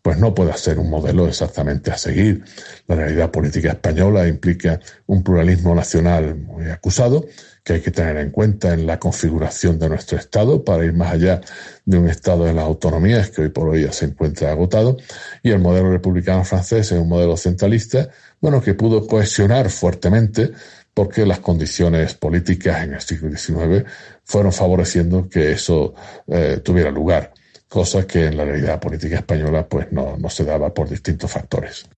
pues no pueda ser un modelo exactamente a seguir. La realidad política española implica un pluralismo nacional muy acusado, que hay que tener en cuenta en la configuración de nuestro Estado para ir más allá de un Estado de las autonomías que hoy por hoy ya se encuentra agotado. Y el modelo republicano francés es un modelo centralista, bueno, que pudo cohesionar fuertemente porque las condiciones políticas en el siglo XIX fueron favoreciendo que eso eh, tuviera lugar, cosa que en la realidad política española pues no, no se daba por distintos factores.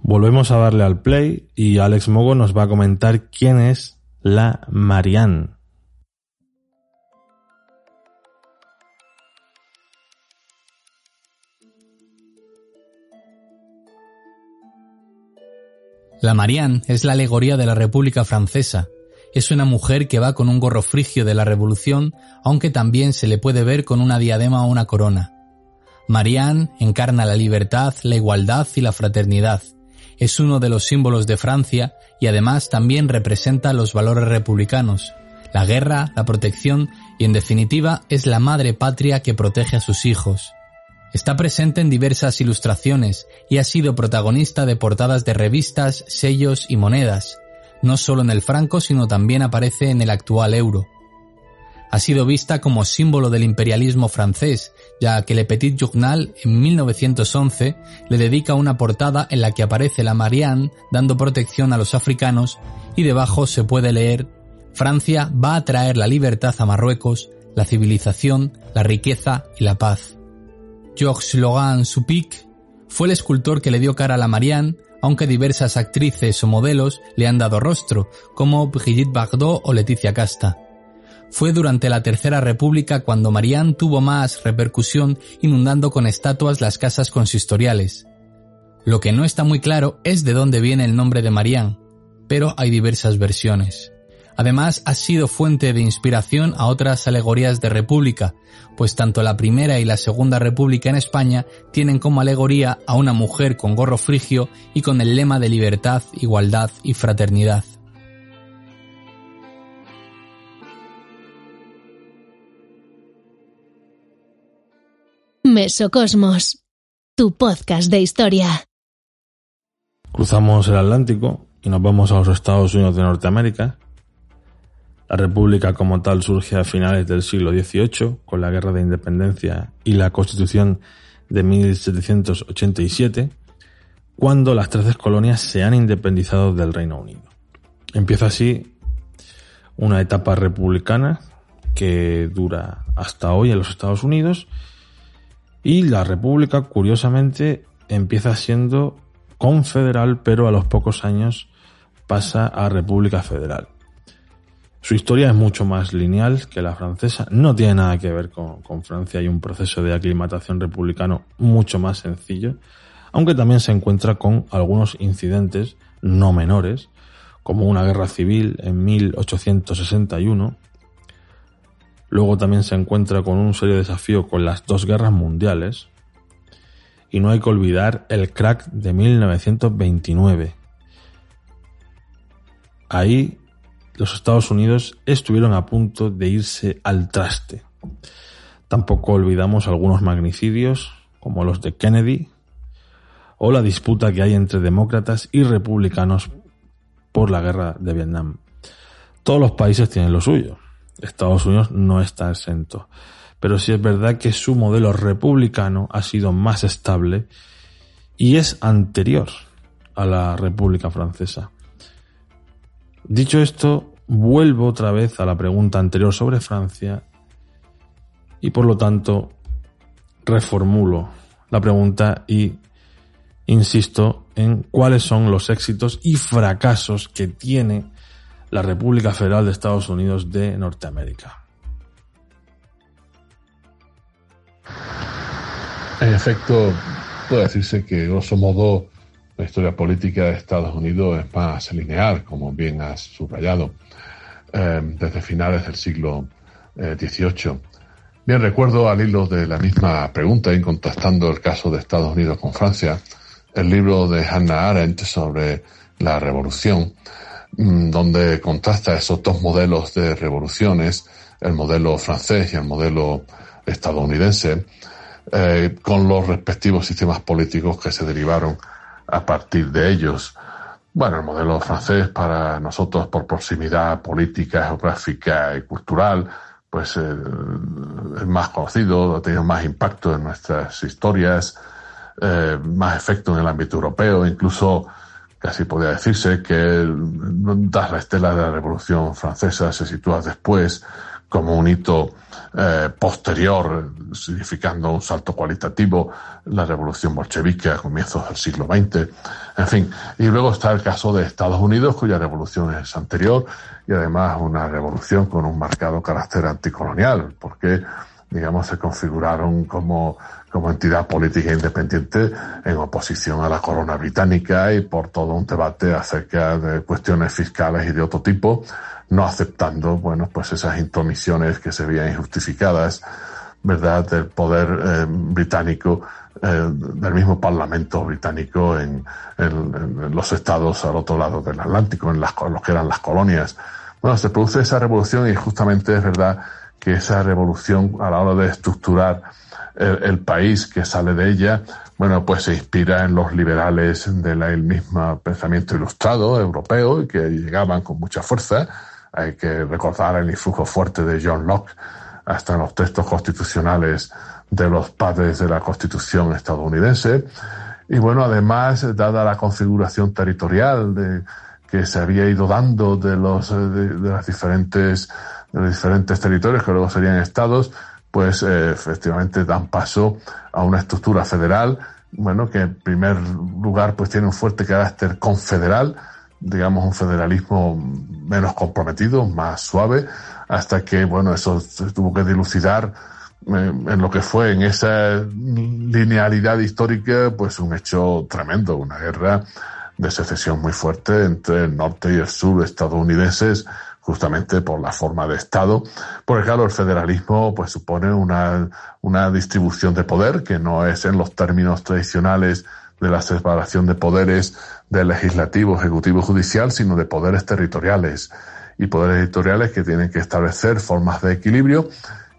Volvemos a darle al play y Alex Mogo nos va a comentar quién es la Marianne. La Marianne es la alegoría de la República Francesa. Es una mujer que va con un gorro frigio de la Revolución, aunque también se le puede ver con una diadema o una corona. Marianne encarna la libertad, la igualdad y la fraternidad. Es uno de los símbolos de Francia y además también representa los valores republicanos, la guerra, la protección y en definitiva es la madre patria que protege a sus hijos. Está presente en diversas ilustraciones y ha sido protagonista de portadas de revistas, sellos y monedas. No solo en el franco, sino también aparece en el actual euro. Ha sido vista como símbolo del imperialismo francés, ya que Le Petit Journal en 1911 le dedica una portada en la que aparece la Marianne dando protección a los africanos y debajo se puede leer Francia va a traer la libertad a Marruecos, la civilización, la riqueza y la paz. Georges Logan Supic fue el escultor que le dio cara a la Marianne, aunque diversas actrices o modelos le han dado rostro, como Brigitte Bardot o Leticia Casta. Fue durante la Tercera República cuando Marianne tuvo más repercusión inundando con estatuas las casas consistoriales. Lo que no está muy claro es de dónde viene el nombre de Marianne, pero hay diversas versiones. Además, ha sido fuente de inspiración a otras alegorías de república, pues tanto la primera y la segunda república en España tienen como alegoría a una mujer con gorro frigio y con el lema de libertad, igualdad y fraternidad. Mesocosmos, tu podcast de historia. Cruzamos el Atlántico y nos vamos a los Estados Unidos de Norteamérica, la República como tal surge a finales del siglo XVIII con la Guerra de Independencia y la Constitución de 1787, cuando las trece colonias se han independizado del Reino Unido. Empieza así una etapa republicana que dura hasta hoy en los Estados Unidos y la República, curiosamente, empieza siendo confederal, pero a los pocos años pasa a República Federal. Su historia es mucho más lineal que la francesa, no tiene nada que ver con, Francia, hay un proceso de aclimatación republicano mucho más sencillo, aunque también se encuentra con algunos incidentes no menores, como una guerra civil en 1861. Luego también se encuentra con un serio desafío con las dos guerras mundiales. Y no hay que olvidar el crack de 1929. Ahí los Estados Unidos estuvieron a punto de irse al traste. Tampoco olvidamos algunos magnicidios, como los de Kennedy, o la disputa que hay entre demócratas y republicanos por la guerra de Vietnam. Todos los países tienen lo suyo. Estados Unidos no está exento. Pero sí es verdad que su modelo republicano ha sido más estable y es anterior a la República Francesa. Dicho esto, vuelvo otra vez a la pregunta anterior sobre Francia y por lo tanto reformulo la pregunta y insisto en cuáles son los éxitos y fracasos que tiene la República Federal de Estados Unidos de Norteamérica. En efecto, puede decirse que, grosso modo, la historia política de Estados Unidos es más lineal, como bien has subrayado, eh, desde finales del siglo XVIII. Eh, bien, recuerdo al hilo de la misma pregunta, y contrastando el caso de Estados Unidos con Francia, el libro de Hannah Arendt sobre la revolución, mm, donde contrasta esos dos modelos de revoluciones, el modelo francés y el modelo estadounidense, eh, con los respectivos sistemas políticos que se derivaron a partir de ellos. Bueno, el modelo francés para nosotros por proximidad política, geográfica y cultural, pues eh, es más conocido, ha tenido más impacto en nuestras historias, eh, más efecto en el ámbito europeo, incluso casi podría decirse que das la estela de la Revolución Francesa se sitúa después como un hito eh, posterior, significando un salto cualitativo, la revolución bolchevique a comienzos del siglo XX, en fin. Y luego está el caso de Estados Unidos, cuya revolución es anterior y además una revolución con un marcado carácter anticolonial, porque digamos, se configuraron como, como entidad política independiente en oposición a la corona británica y por todo un debate acerca de cuestiones fiscales y de otro tipo, no aceptando, bueno, pues esas intromisiones que se veían injustificadas, ¿verdad?, del poder eh, británico, eh, del mismo Parlamento británico en, los estados al otro lado del Atlántico, en las, lo que eran las colonias. Bueno, se produce esa revolución y justamente es verdad que esa revolución a la hora de estructurar el, país que sale de ella, bueno, pues se inspira en los liberales del mismo pensamiento ilustrado europeo y que llegaban con mucha fuerza. Hay que recordar el influjo fuerte de John Locke hasta en los textos constitucionales de los padres de la Constitución estadounidense. Y bueno, además, dada la configuración territorial de, que se había ido dando de los de las diferentes de diferentes territorios que luego serían estados, pues eh, efectivamente dan paso a una estructura federal, bueno, que en primer lugar pues tiene un fuerte carácter confederal, digamos un federalismo menos comprometido, más suave, hasta que, bueno, eso se tuvo que dilucidar eh, en lo que fue en esa linealidad histórica, pues un hecho tremendo, una guerra de secesión muy fuerte entre el norte y el sur estadounidenses, justamente por la forma de Estado, porque claro, el federalismo pues supone una, una distribución de poder que no es en los términos tradicionales de la separación de poderes del legislativo, ejecutivo, judicial, sino de poderes territoriales y poderes territoriales que tienen que establecer formas de equilibrio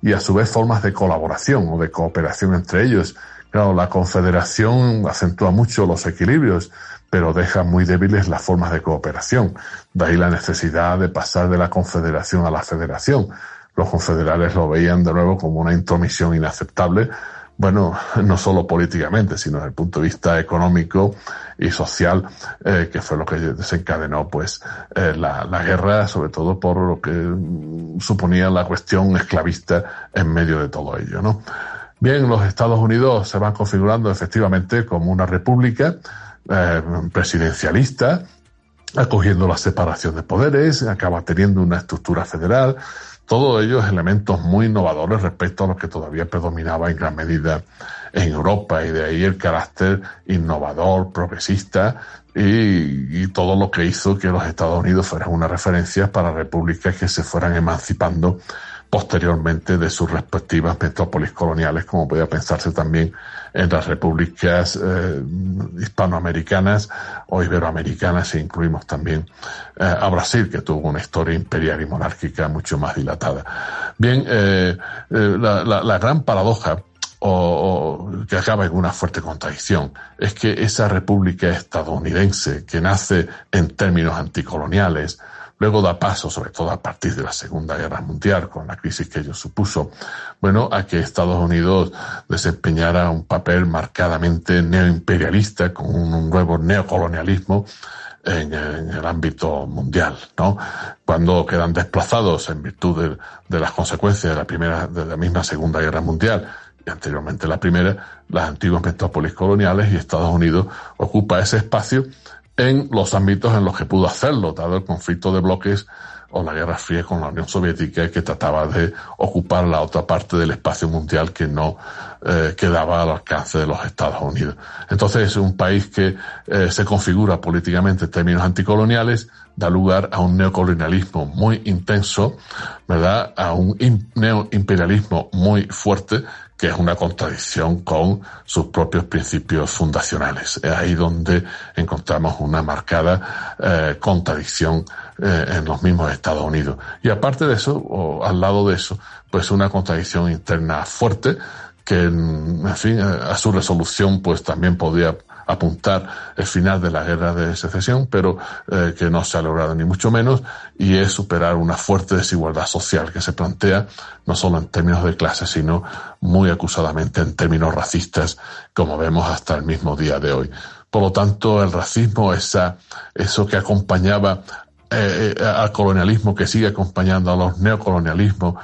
y a su vez formas de colaboración o de cooperación entre ellos. Claro, la confederación acentúa mucho los equilibrios, pero deja muy débiles las formas de cooperación. De ahí la necesidad de pasar de la confederación a la federación. Los confederales lo veían de nuevo como una intromisión inaceptable, bueno, no solo políticamente, sino desde el punto de vista económico y social, eh, que fue lo que desencadenó pues eh, la, guerra, sobre todo por lo que suponía la cuestión esclavista en medio de todo ello. Bien, los Estados Unidos se van configurando efectivamente como una república, eh, presidencialista, acogiendo la separación de poderes, acaba teniendo una estructura federal, todos ellos elementos muy innovadores respecto a lo que todavía predominaba en gran medida en Europa y de ahí el carácter innovador, progresista y, todo lo que hizo que los Estados Unidos fueran una referencia para repúblicas que se fueran emancipando posteriormente de sus respectivas metrópolis coloniales, como podía pensarse también en las repúblicas eh, hispanoamericanas o iberoamericanas, e incluimos también eh, a Brasil, que tuvo una historia imperial y monárquica mucho más dilatada. Bien, eh, la, gran paradoja o, o, que acaba en una fuerte contradicción es que esa república estadounidense que nace en términos anticoloniales, luego da paso, sobre todo a partir de la Segunda Guerra Mundial, con la crisis que ello supuso, bueno, a que Estados Unidos desempeñara un papel marcadamente neoimperialista, con un nuevo neocolonialismo, en, el ámbito mundial, ¿no? Cuando quedan desplazados en virtud de, las consecuencias de la primera, de la misma Segunda Guerra Mundial y anteriormente la primera, las antiguas metrópolis coloniales y Estados Unidos ocupa ese espacio en los ámbitos en los que pudo hacerlo, dado el conflicto de bloques o la Guerra Fría con la Unión Soviética que trataba de ocupar la otra parte del espacio mundial que no eh, quedaba al alcance de los Estados Unidos. Entonces es un país que eh, se configura políticamente en términos anticoloniales, da lugar a un neocolonialismo muy intenso, ¿verdad? A un neoimperialismo muy fuerte que es una contradicción con sus propios principios fundacionales. Es ahí donde encontramos una marcada eh, contradicción eh, en los mismos Estados Unidos. Y aparte de eso, o al lado de eso, pues una contradicción interna fuerte que, en fin, a su resolución pues también podría apuntar el final de la guerra de secesión, pero eh, que no se ha logrado ni mucho menos, y es superar una fuerte desigualdad social que se plantea no solo en términos de clase, sino muy acusadamente en términos racistas, como vemos hasta el mismo día de hoy. Por lo tanto, el racismo, eso que acompañaba eh, eh, al colonialismo, que sigue acompañando a los neocolonialismos,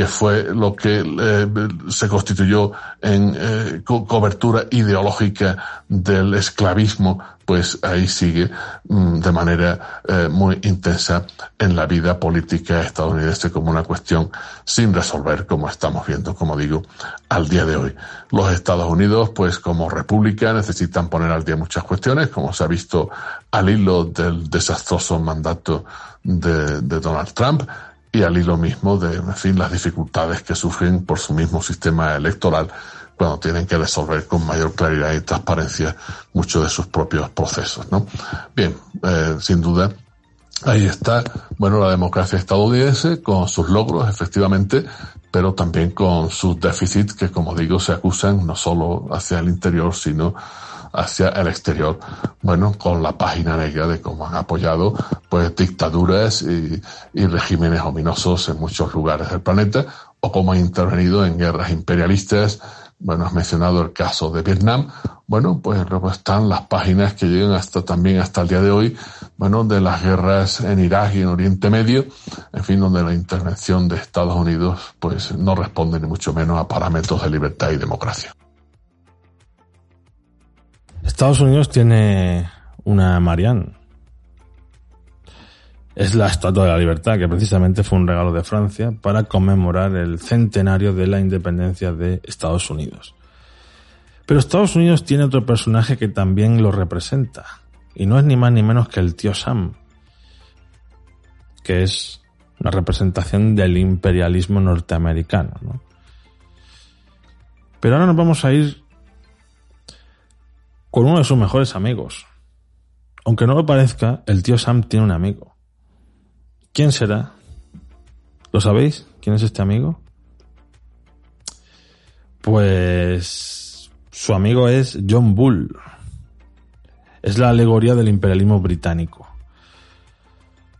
que fue lo que eh, se constituyó en eh, cobertura ideológica del esclavismo, pues ahí sigue mm, de manera eh, muy intensa en la vida política estadounidense como una cuestión sin resolver, como estamos viendo, como digo, al día de hoy. Los Estados Unidos, pues como república, necesitan poner al día muchas cuestiones, como se ha visto al hilo del desastroso mandato de, de Donald Trump, y al hilo mismo de, en fin, las dificultades que sufren por su mismo sistema electoral cuando tienen que resolver con mayor claridad y transparencia muchos de sus propios procesos, ¿no? Bien, eh, sin duda, ahí está, bueno, la democracia estadounidense con sus logros, efectivamente, pero también con sus déficits que, como digo, se acusan no solo hacia el interior, sino hacia el exterior, bueno, con la página negra de cómo han apoyado pues dictaduras y, y regímenes ominosos en muchos lugares del planeta, o cómo han intervenido en guerras imperialistas, bueno, has mencionado el caso de Vietnam. Bueno, pues luego están las páginas que llegan hasta también hasta el día de hoy, bueno, de las guerras en Irak y en Oriente Medio, en fin, donde la intervención de Estados Unidos, pues no responde ni mucho menos a parámetros de libertad y democracia. Estados Unidos tiene una Marianne. Es la Estatua de la Libertad, que precisamente fue un regalo de Francia para conmemorar el centenario de la independencia de Estados Unidos. Pero Estados Unidos tiene otro personaje que también lo representa, y no es ni más ni menos que el tío Sam, que es una representación del imperialismo norteamericano. Pero ahora nos vamos a ir con uno de sus mejores amigos. Aunque no lo parezca, el tío Sam tiene un amigo. ¿Quién será? ¿Lo sabéis? ¿Quién es este amigo? Pues su amigo es John Bull. Es la alegoría del imperialismo británico.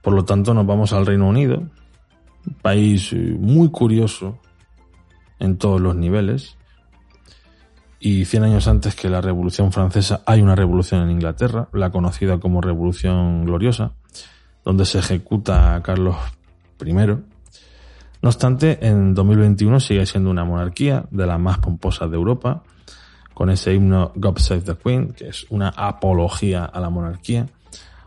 Por lo tanto, nos vamos al Reino Unido, país muy curioso en todos los niveles, y 100 años antes que la Revolución Francesa hay una revolución en Inglaterra, la conocida como Revolución Gloriosa, donde se ejecuta a Carlos I. No obstante, en 2021 sigue siendo una monarquía de las más pomposas de Europa, con ese himno God Save the Queen, que es una apología a la monarquía.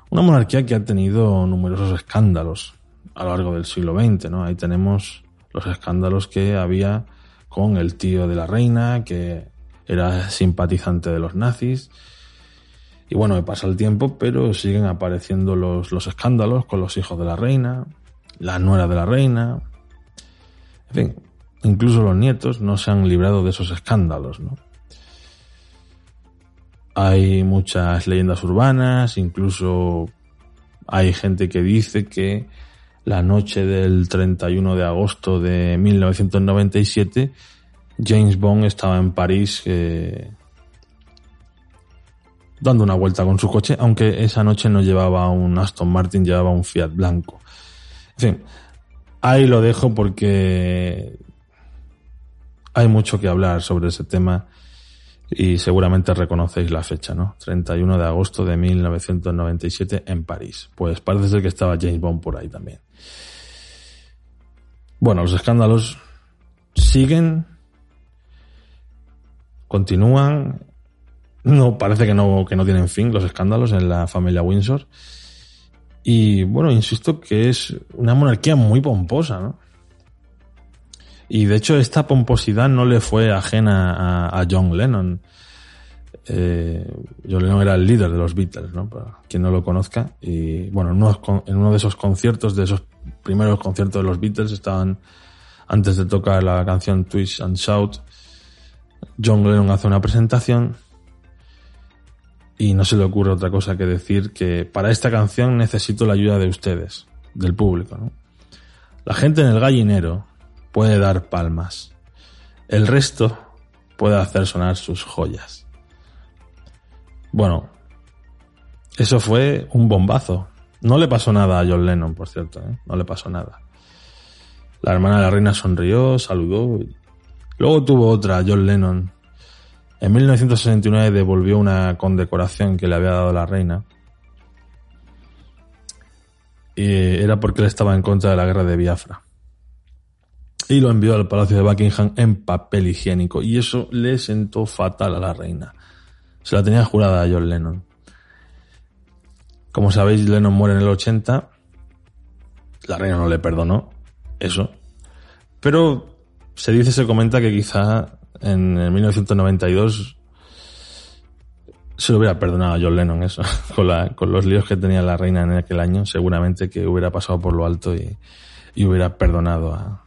Una monarquía que ha tenido numerosos escándalos a lo largo del siglo XX, ¿no? Ahí tenemos los escándalos que había con el tío de la reina, que era simpatizante de los nazis. Y bueno, me pasa el tiempo, pero siguen apareciendo los, los escándalos con los hijos de la reina, la nuera de la reina. En fin, incluso los nietos no se han librado de esos escándalos, ¿no? Hay muchas leyendas urbanas, incluso hay gente que dice que la noche del 31 de agosto de 1997 James Bond estaba en París eh, dando una vuelta con su coche, aunque esa noche no llevaba un Aston Martin, llevaba un Fiat blanco. En fin, ahí lo dejo porque hay mucho que hablar sobre ese tema y seguramente reconocéis la fecha, ¿no? 31 de agosto de 1997 en París. Pues parece ser que estaba James Bond por ahí también. Bueno, los escándalos siguen, continúan, no parece que no, que no tienen fin los escándalos en la familia Windsor. Y bueno, insisto que es una monarquía muy pomposa, ¿no? Y de hecho esta pomposidad no le fue ajena a, John Lennon. Eh, John Lennon era el líder de los Beatles, ¿no? Para quien no lo conozca. Y bueno, en en uno de esos conciertos, de esos primeros conciertos de los Beatles, estaban antes de tocar la canción Twist and Shout. John Lennon hace una presentación y no se le ocurre otra cosa que decir que para esta canción necesito la ayuda de ustedes, del público. ¿no? La gente en el gallinero puede dar palmas. El resto puede hacer sonar sus joyas. Bueno, eso fue un bombazo. No le pasó nada a John Lennon, por cierto, ¿eh? no le pasó nada. La hermana de la reina sonrió, saludó. Luego tuvo otra, John Lennon. En 1969 devolvió una condecoración que le había dado la reina. Y era porque él estaba en contra de la guerra de Biafra y lo envió al Palacio de Buckingham en papel higiénico y eso le sentó fatal a la reina. Se la tenía jurada a John Lennon. Como sabéis, Lennon muere en el 80. La reina no le perdonó eso. Pero se dice, se comenta que quizá en 1992 se lo hubiera perdonado a John Lennon eso. con, los líos que tenía la reina en aquel año, seguramente que hubiera pasado por lo alto y, y hubiera perdonado a,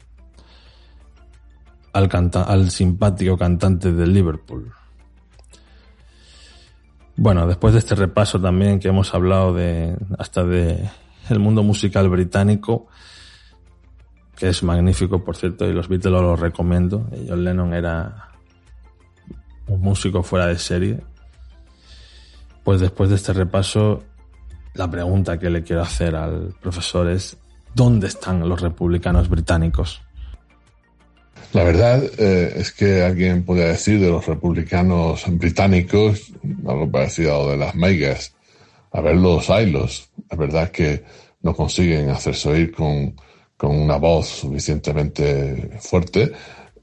al, al simpático cantante de Liverpool. Bueno, después de este repaso también que hemos hablado de hasta de el mundo musical británico, que es magnífico, por cierto, y los Beatles lo recomiendo. John Lennon era un músico fuera de serie. Pues después de este repaso, la pregunta que le quiero hacer al profesor es, ¿dónde están los republicanos británicos? La verdad eh, es que alguien podría decir de los republicanos británicos algo parecido a lo de las meigas. A ver los hilos. La verdad que no consiguen hacerse oír con, una voz suficientemente fuerte,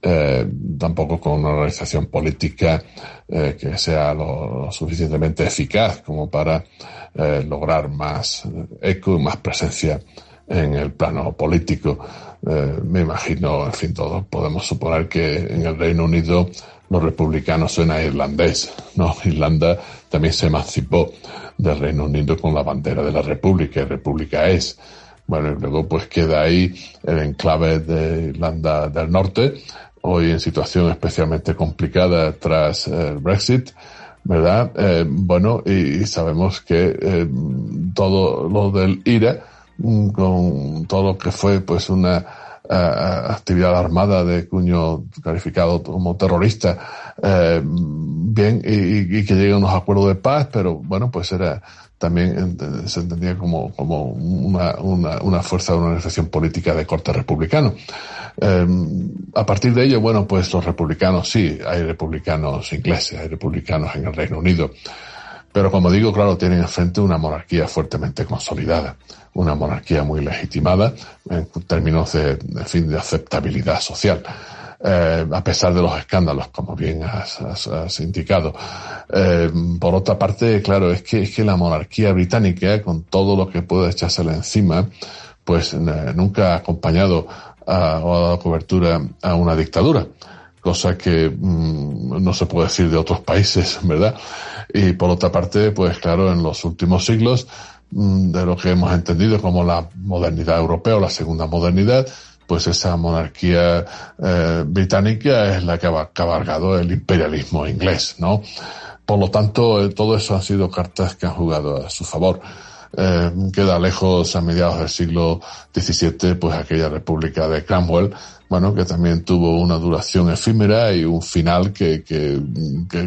eh, tampoco con una organización política eh, que sea lo, suficientemente eficaz como para lograr más eco y más presencia en el plano político. Eh, me imagino, en fin, todos podemos suponer que en el Reino Unido los republicanos suena irlandés, ¿no? Irlanda también se emancipó del Reino Unido con la bandera de la República, y República es. Bueno, y luego pues queda ahí el enclave de Irlanda del Norte, hoy en situación especialmente complicada tras el Brexit, ¿verdad? Eh, bueno, y, sabemos que eh, todo lo del IRA, Mm, con todo lo que fue pues una eh, actividad armada de cuño calificado como terrorista, eh, bien, y, que lleguen a unos acuerdos de paz, pero bueno, pues era también se entendía como, como una, una, fuerza de una organización política de corte republicano. Eh, a partir de ello, bueno, pues los republicanos sí, hay republicanos ingleses, hay republicanos en el Reino Unido, pero como digo, claro, tienen enfrente una monarquía fuertemente consolidada una monarquía muy legitimada en términos de, fin, de aceptabilidad social. Eh, a pesar de los escándalos, como bien has, indicado. Eh, por otra parte, claro, es que, es que la monarquía británica, con todo lo que puede echársela encima, pues eh, nunca ha acompañado a, o ha dado cobertura a una dictadura, cosa que mm, no se puede decir de otros países, ¿verdad? Y por otra parte, pues claro, en los últimos siglos, Mm, de lo que hemos entendido como la modernidad europea o la segunda modernidad, pues esa monarquía eh, británica es la que ha cabalgado el imperialismo inglés, ¿no? Por lo tanto, eh, todo eso han sido cartas que han jugado a su favor. Eh, queda lejos a mediados del siglo XVII, pues aquella república de Cromwell, bueno, que también tuvo una duración efímera y un final que, que,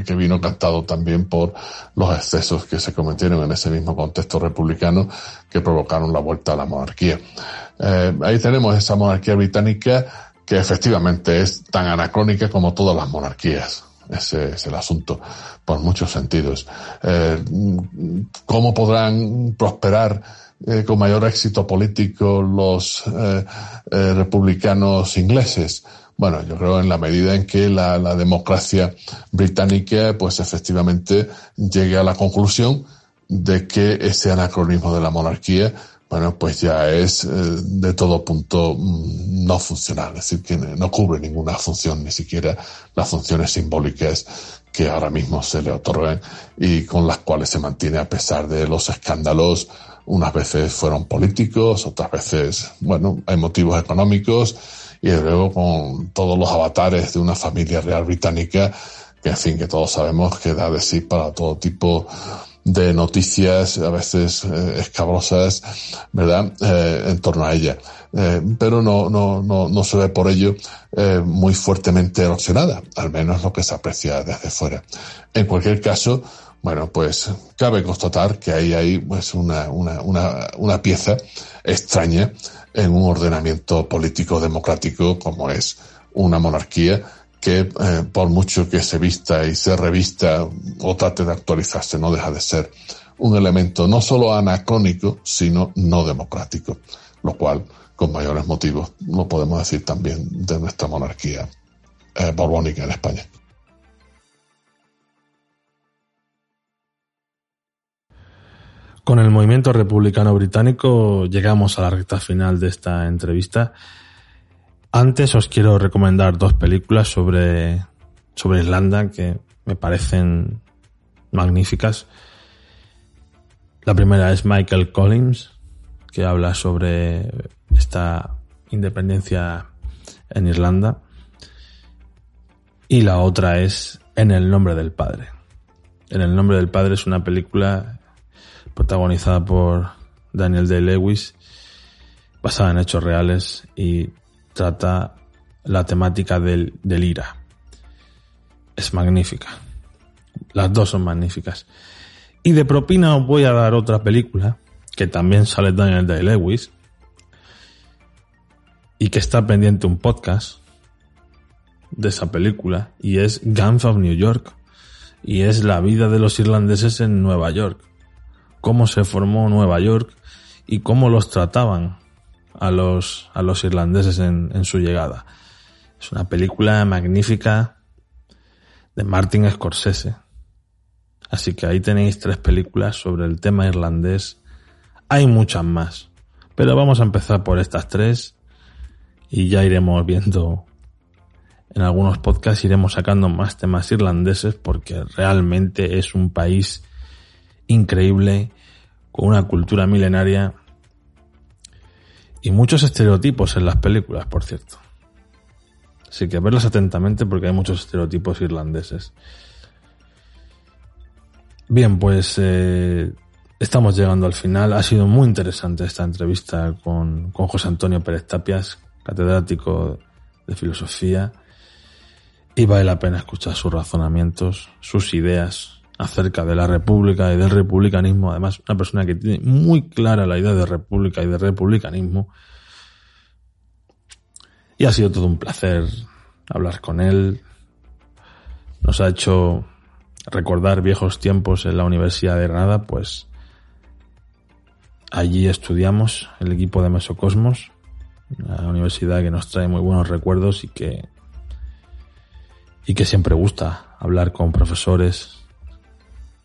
que, vino cantado también por los excesos que se cometieron en ese mismo contexto republicano que provocaron la vuelta a la monarquía. Eh, ahí tenemos esa monarquía británica que efectivamente es tan anacrónica como todas las monarquías. Ese es el asunto, por muchos sentidos. Eh, ¿Cómo podrán prosperar eh, con mayor éxito político los republicanos ingleses? Bueno, yo creo en la medida en que la, democracia británica, pues efectivamente llegue a la conclusión de que ese anacronismo de la monarquía, bueno, pues ya es de todo punto mm, no funcional, es decir, que no cubre ninguna función, ni siquiera las funciones simbólicas que ahora mismo se le otorgan y con las cuales se mantiene a pesar de los escándalos. Unas veces fueron políticos, otras veces, bueno, hay motivos económicos y luego con todos los avatares de una familia real británica que, en fin, que todos sabemos que da de sí para todo tipo noticias, a veces eh, escabrosas, ¿verdad?, eh, en torno a ella. Eh, pero no, no, no, no se ve por ello muy fuertemente erosionada, al menos lo que se aprecia desde fuera. En cualquier caso, bueno, pues cabe constatar que ahí hay pues una, una, una, una pieza extraña en un ordenamiento político democrático como es una monarquía que eh, por mucho que se vista y se revista o trate de actualizarse no deja de ser un elemento no solo anacrónico sino no democrático, lo cual con mayores motivos lo podemos decir también de nuestra monarquía eh, borbónica en España. Con el movimiento republicano británico llegamos a la recta final de esta entrevista. Antes os quiero recomendar dos películas sobre, sobre Irlanda que me parecen magníficas. La primera es Michael Collins, que habla sobre esta independencia en Irlanda. Y la otra es En el nombre del Padre. En el nombre del Padre es una película protagonizada por Daniel Day-Lewis, basada en hechos reales y trata la temática del, del ira. Es magnífica. Las dos son magníficas. Y de propina os voy a dar otra película que también sale Daniel Day-Lewis y que está pendiente un podcast de esa película y es Guns of New York y es la vida de los irlandeses en Nueva York cómo se formó Nueva York y cómo los trataban a los, a los irlandeses en, en su llegada. Es una película magnífica de Martin Scorsese. Así que ahí tenéis tres películas sobre el tema irlandés. Hay muchas más, pero vamos a empezar por estas tres y ya iremos viendo en algunos podcasts iremos sacando más temas irlandeses porque realmente es un país increíble con una cultura milenaria y muchos estereotipos en las películas, por cierto. Así que verlas atentamente porque hay muchos estereotipos irlandeses. Bien, pues eh, estamos llegando al final. Ha sido muy interesante esta entrevista con, con José Antonio Pérez Tapias, catedrático de filosofía. Y vale la pena escuchar sus razonamientos, sus ideas, acerca de la república y del republicanismo. Además, una persona que tiene muy clara la idea de república y de republicanismo. Y ha sido todo un placer hablar con él. Nos ha hecho recordar viejos tiempos en la Universidad de Granada, pues allí estudiamos el equipo de Mesocosmos, una universidad que nos trae muy buenos recuerdos y que y que siempre gusta hablar con profesores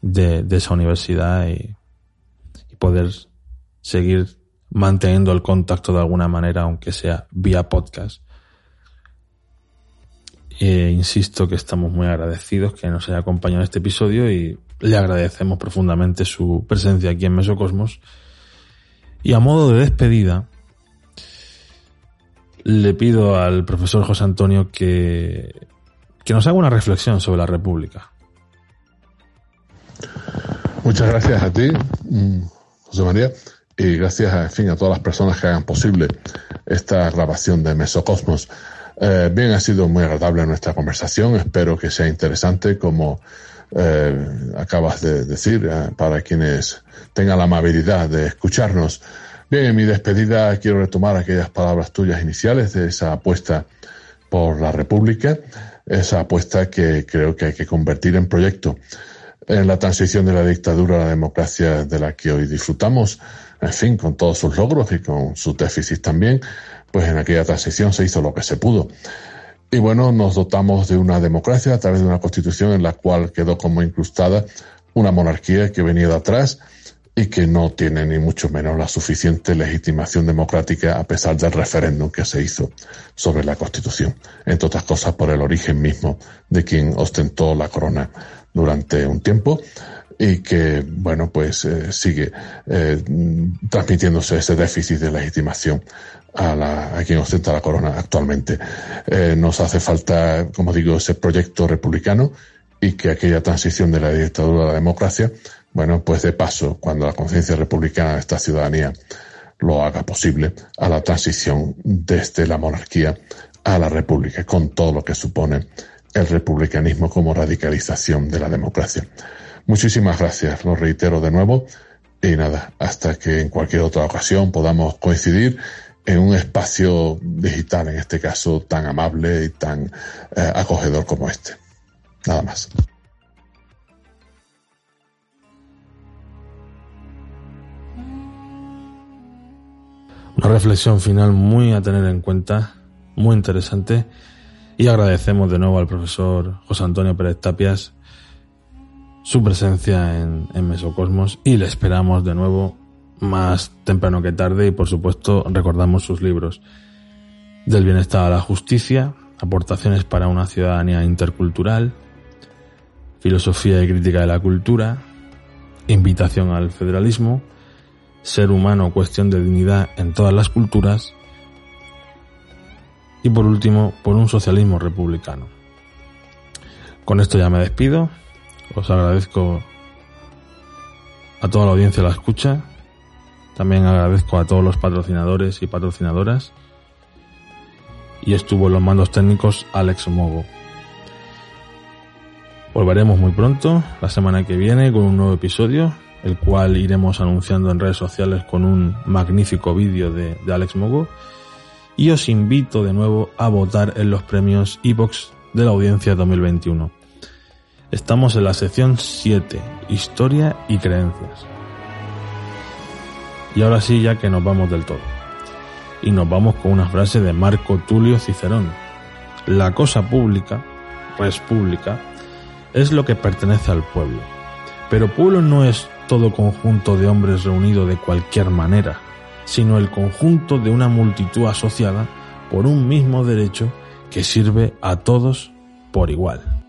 de, esa universidad y, poder seguir manteniendo el contacto de alguna manera, aunque sea vía podcast. E insisto que estamos muy agradecidos que nos haya acompañado en este episodio y le agradecemos profundamente su presencia aquí en Mesocosmos. Y a modo de despedida, le pido al profesor José Antonio que, que nos haga una reflexión sobre la República. Muchas gracias a ti, mm, José María, y gracias a, fin, a todas las personas que hagan posible esta grabación de Mesocosmos. Eh, bien, ha sido muy agradable nuestra conversación. Espero que sea interesante como eh, acabas de decir eh, para quienes tengan la amabilidad de escucharnos. Bien, en mi despedida quiero retomar aquellas palabras tuyas iniciales de esa apuesta por la República, esa apuesta que creo que hay que convertir en proyecto en la transición de la dictadura a la democracia de la que hoy disfrutamos, en fin, con todos sus logros y con sus déficits también, pues en aquella transición se hizo lo que se pudo. Y bueno, nos dotamos de una democracia a través de una constitución en la cual quedó como incrustada una monarquía que venía de atrás y que no tiene ni mucho menos la suficiente legitimación democrática a pesar del referéndum que se hizo sobre la Constitución, entre otras cosas por el origen mismo de quien ostentó la corona durante un tiempo y que, bueno, pues eh, sigue eh, transmitiéndose ese déficit de legitimación a, la, a quien ostenta la corona actualmente. Eh, nos hace falta, como digo, ese proyecto republicano y que aquella transición de la dictadura a la democracia bueno, pues de paso, cuando la conciencia republicana de esta ciudadanía lo haga posible, a la transición desde la monarquía a la república, con todo lo que supone el republicanismo como radicalización de la democracia. Muchísimas gracias, lo reitero de nuevo, y nada, hasta que en cualquier otra ocasión podamos coincidir en un espacio digital, en este caso tan amable y tan eh, acogedor como este. Nada más. Una reflexión final muy a tener en cuenta, muy interesante. Y agradecemos de nuevo al profesor José Antonio Pérez Tapias su presencia en, en Mesocosmos y le esperamos de nuevo más temprano que tarde y por supuesto recordamos sus libros del bienestar a la justicia, aportaciones para una ciudadanía intercultural, filosofía y crítica de la cultura, invitación al federalismo, ser humano, cuestión de dignidad en todas las culturas. Y por último, por un socialismo republicano. Con esto ya me despido. Os agradezco a toda la audiencia la escucha. También agradezco a todos los patrocinadores y patrocinadoras. Y estuvo en los mandos técnicos Alex Mogo. Volveremos muy pronto, la semana que viene, con un nuevo episodio el cual iremos anunciando en redes sociales con un magnífico vídeo de, Alex Mogo. Y os invito de nuevo a votar en los premios Evox de la audiencia 2021. Estamos en la sección 7, Historia y Creencias. Y ahora sí, ya que nos vamos del todo. Y nos vamos con una frase de Marco Tulio Cicerón. La cosa pública, res pública, es lo que pertenece al pueblo. Pero pueblo no es todo conjunto de hombres reunido de cualquier manera, sino el conjunto de una multitud asociada por un mismo derecho que sirve a todos por igual.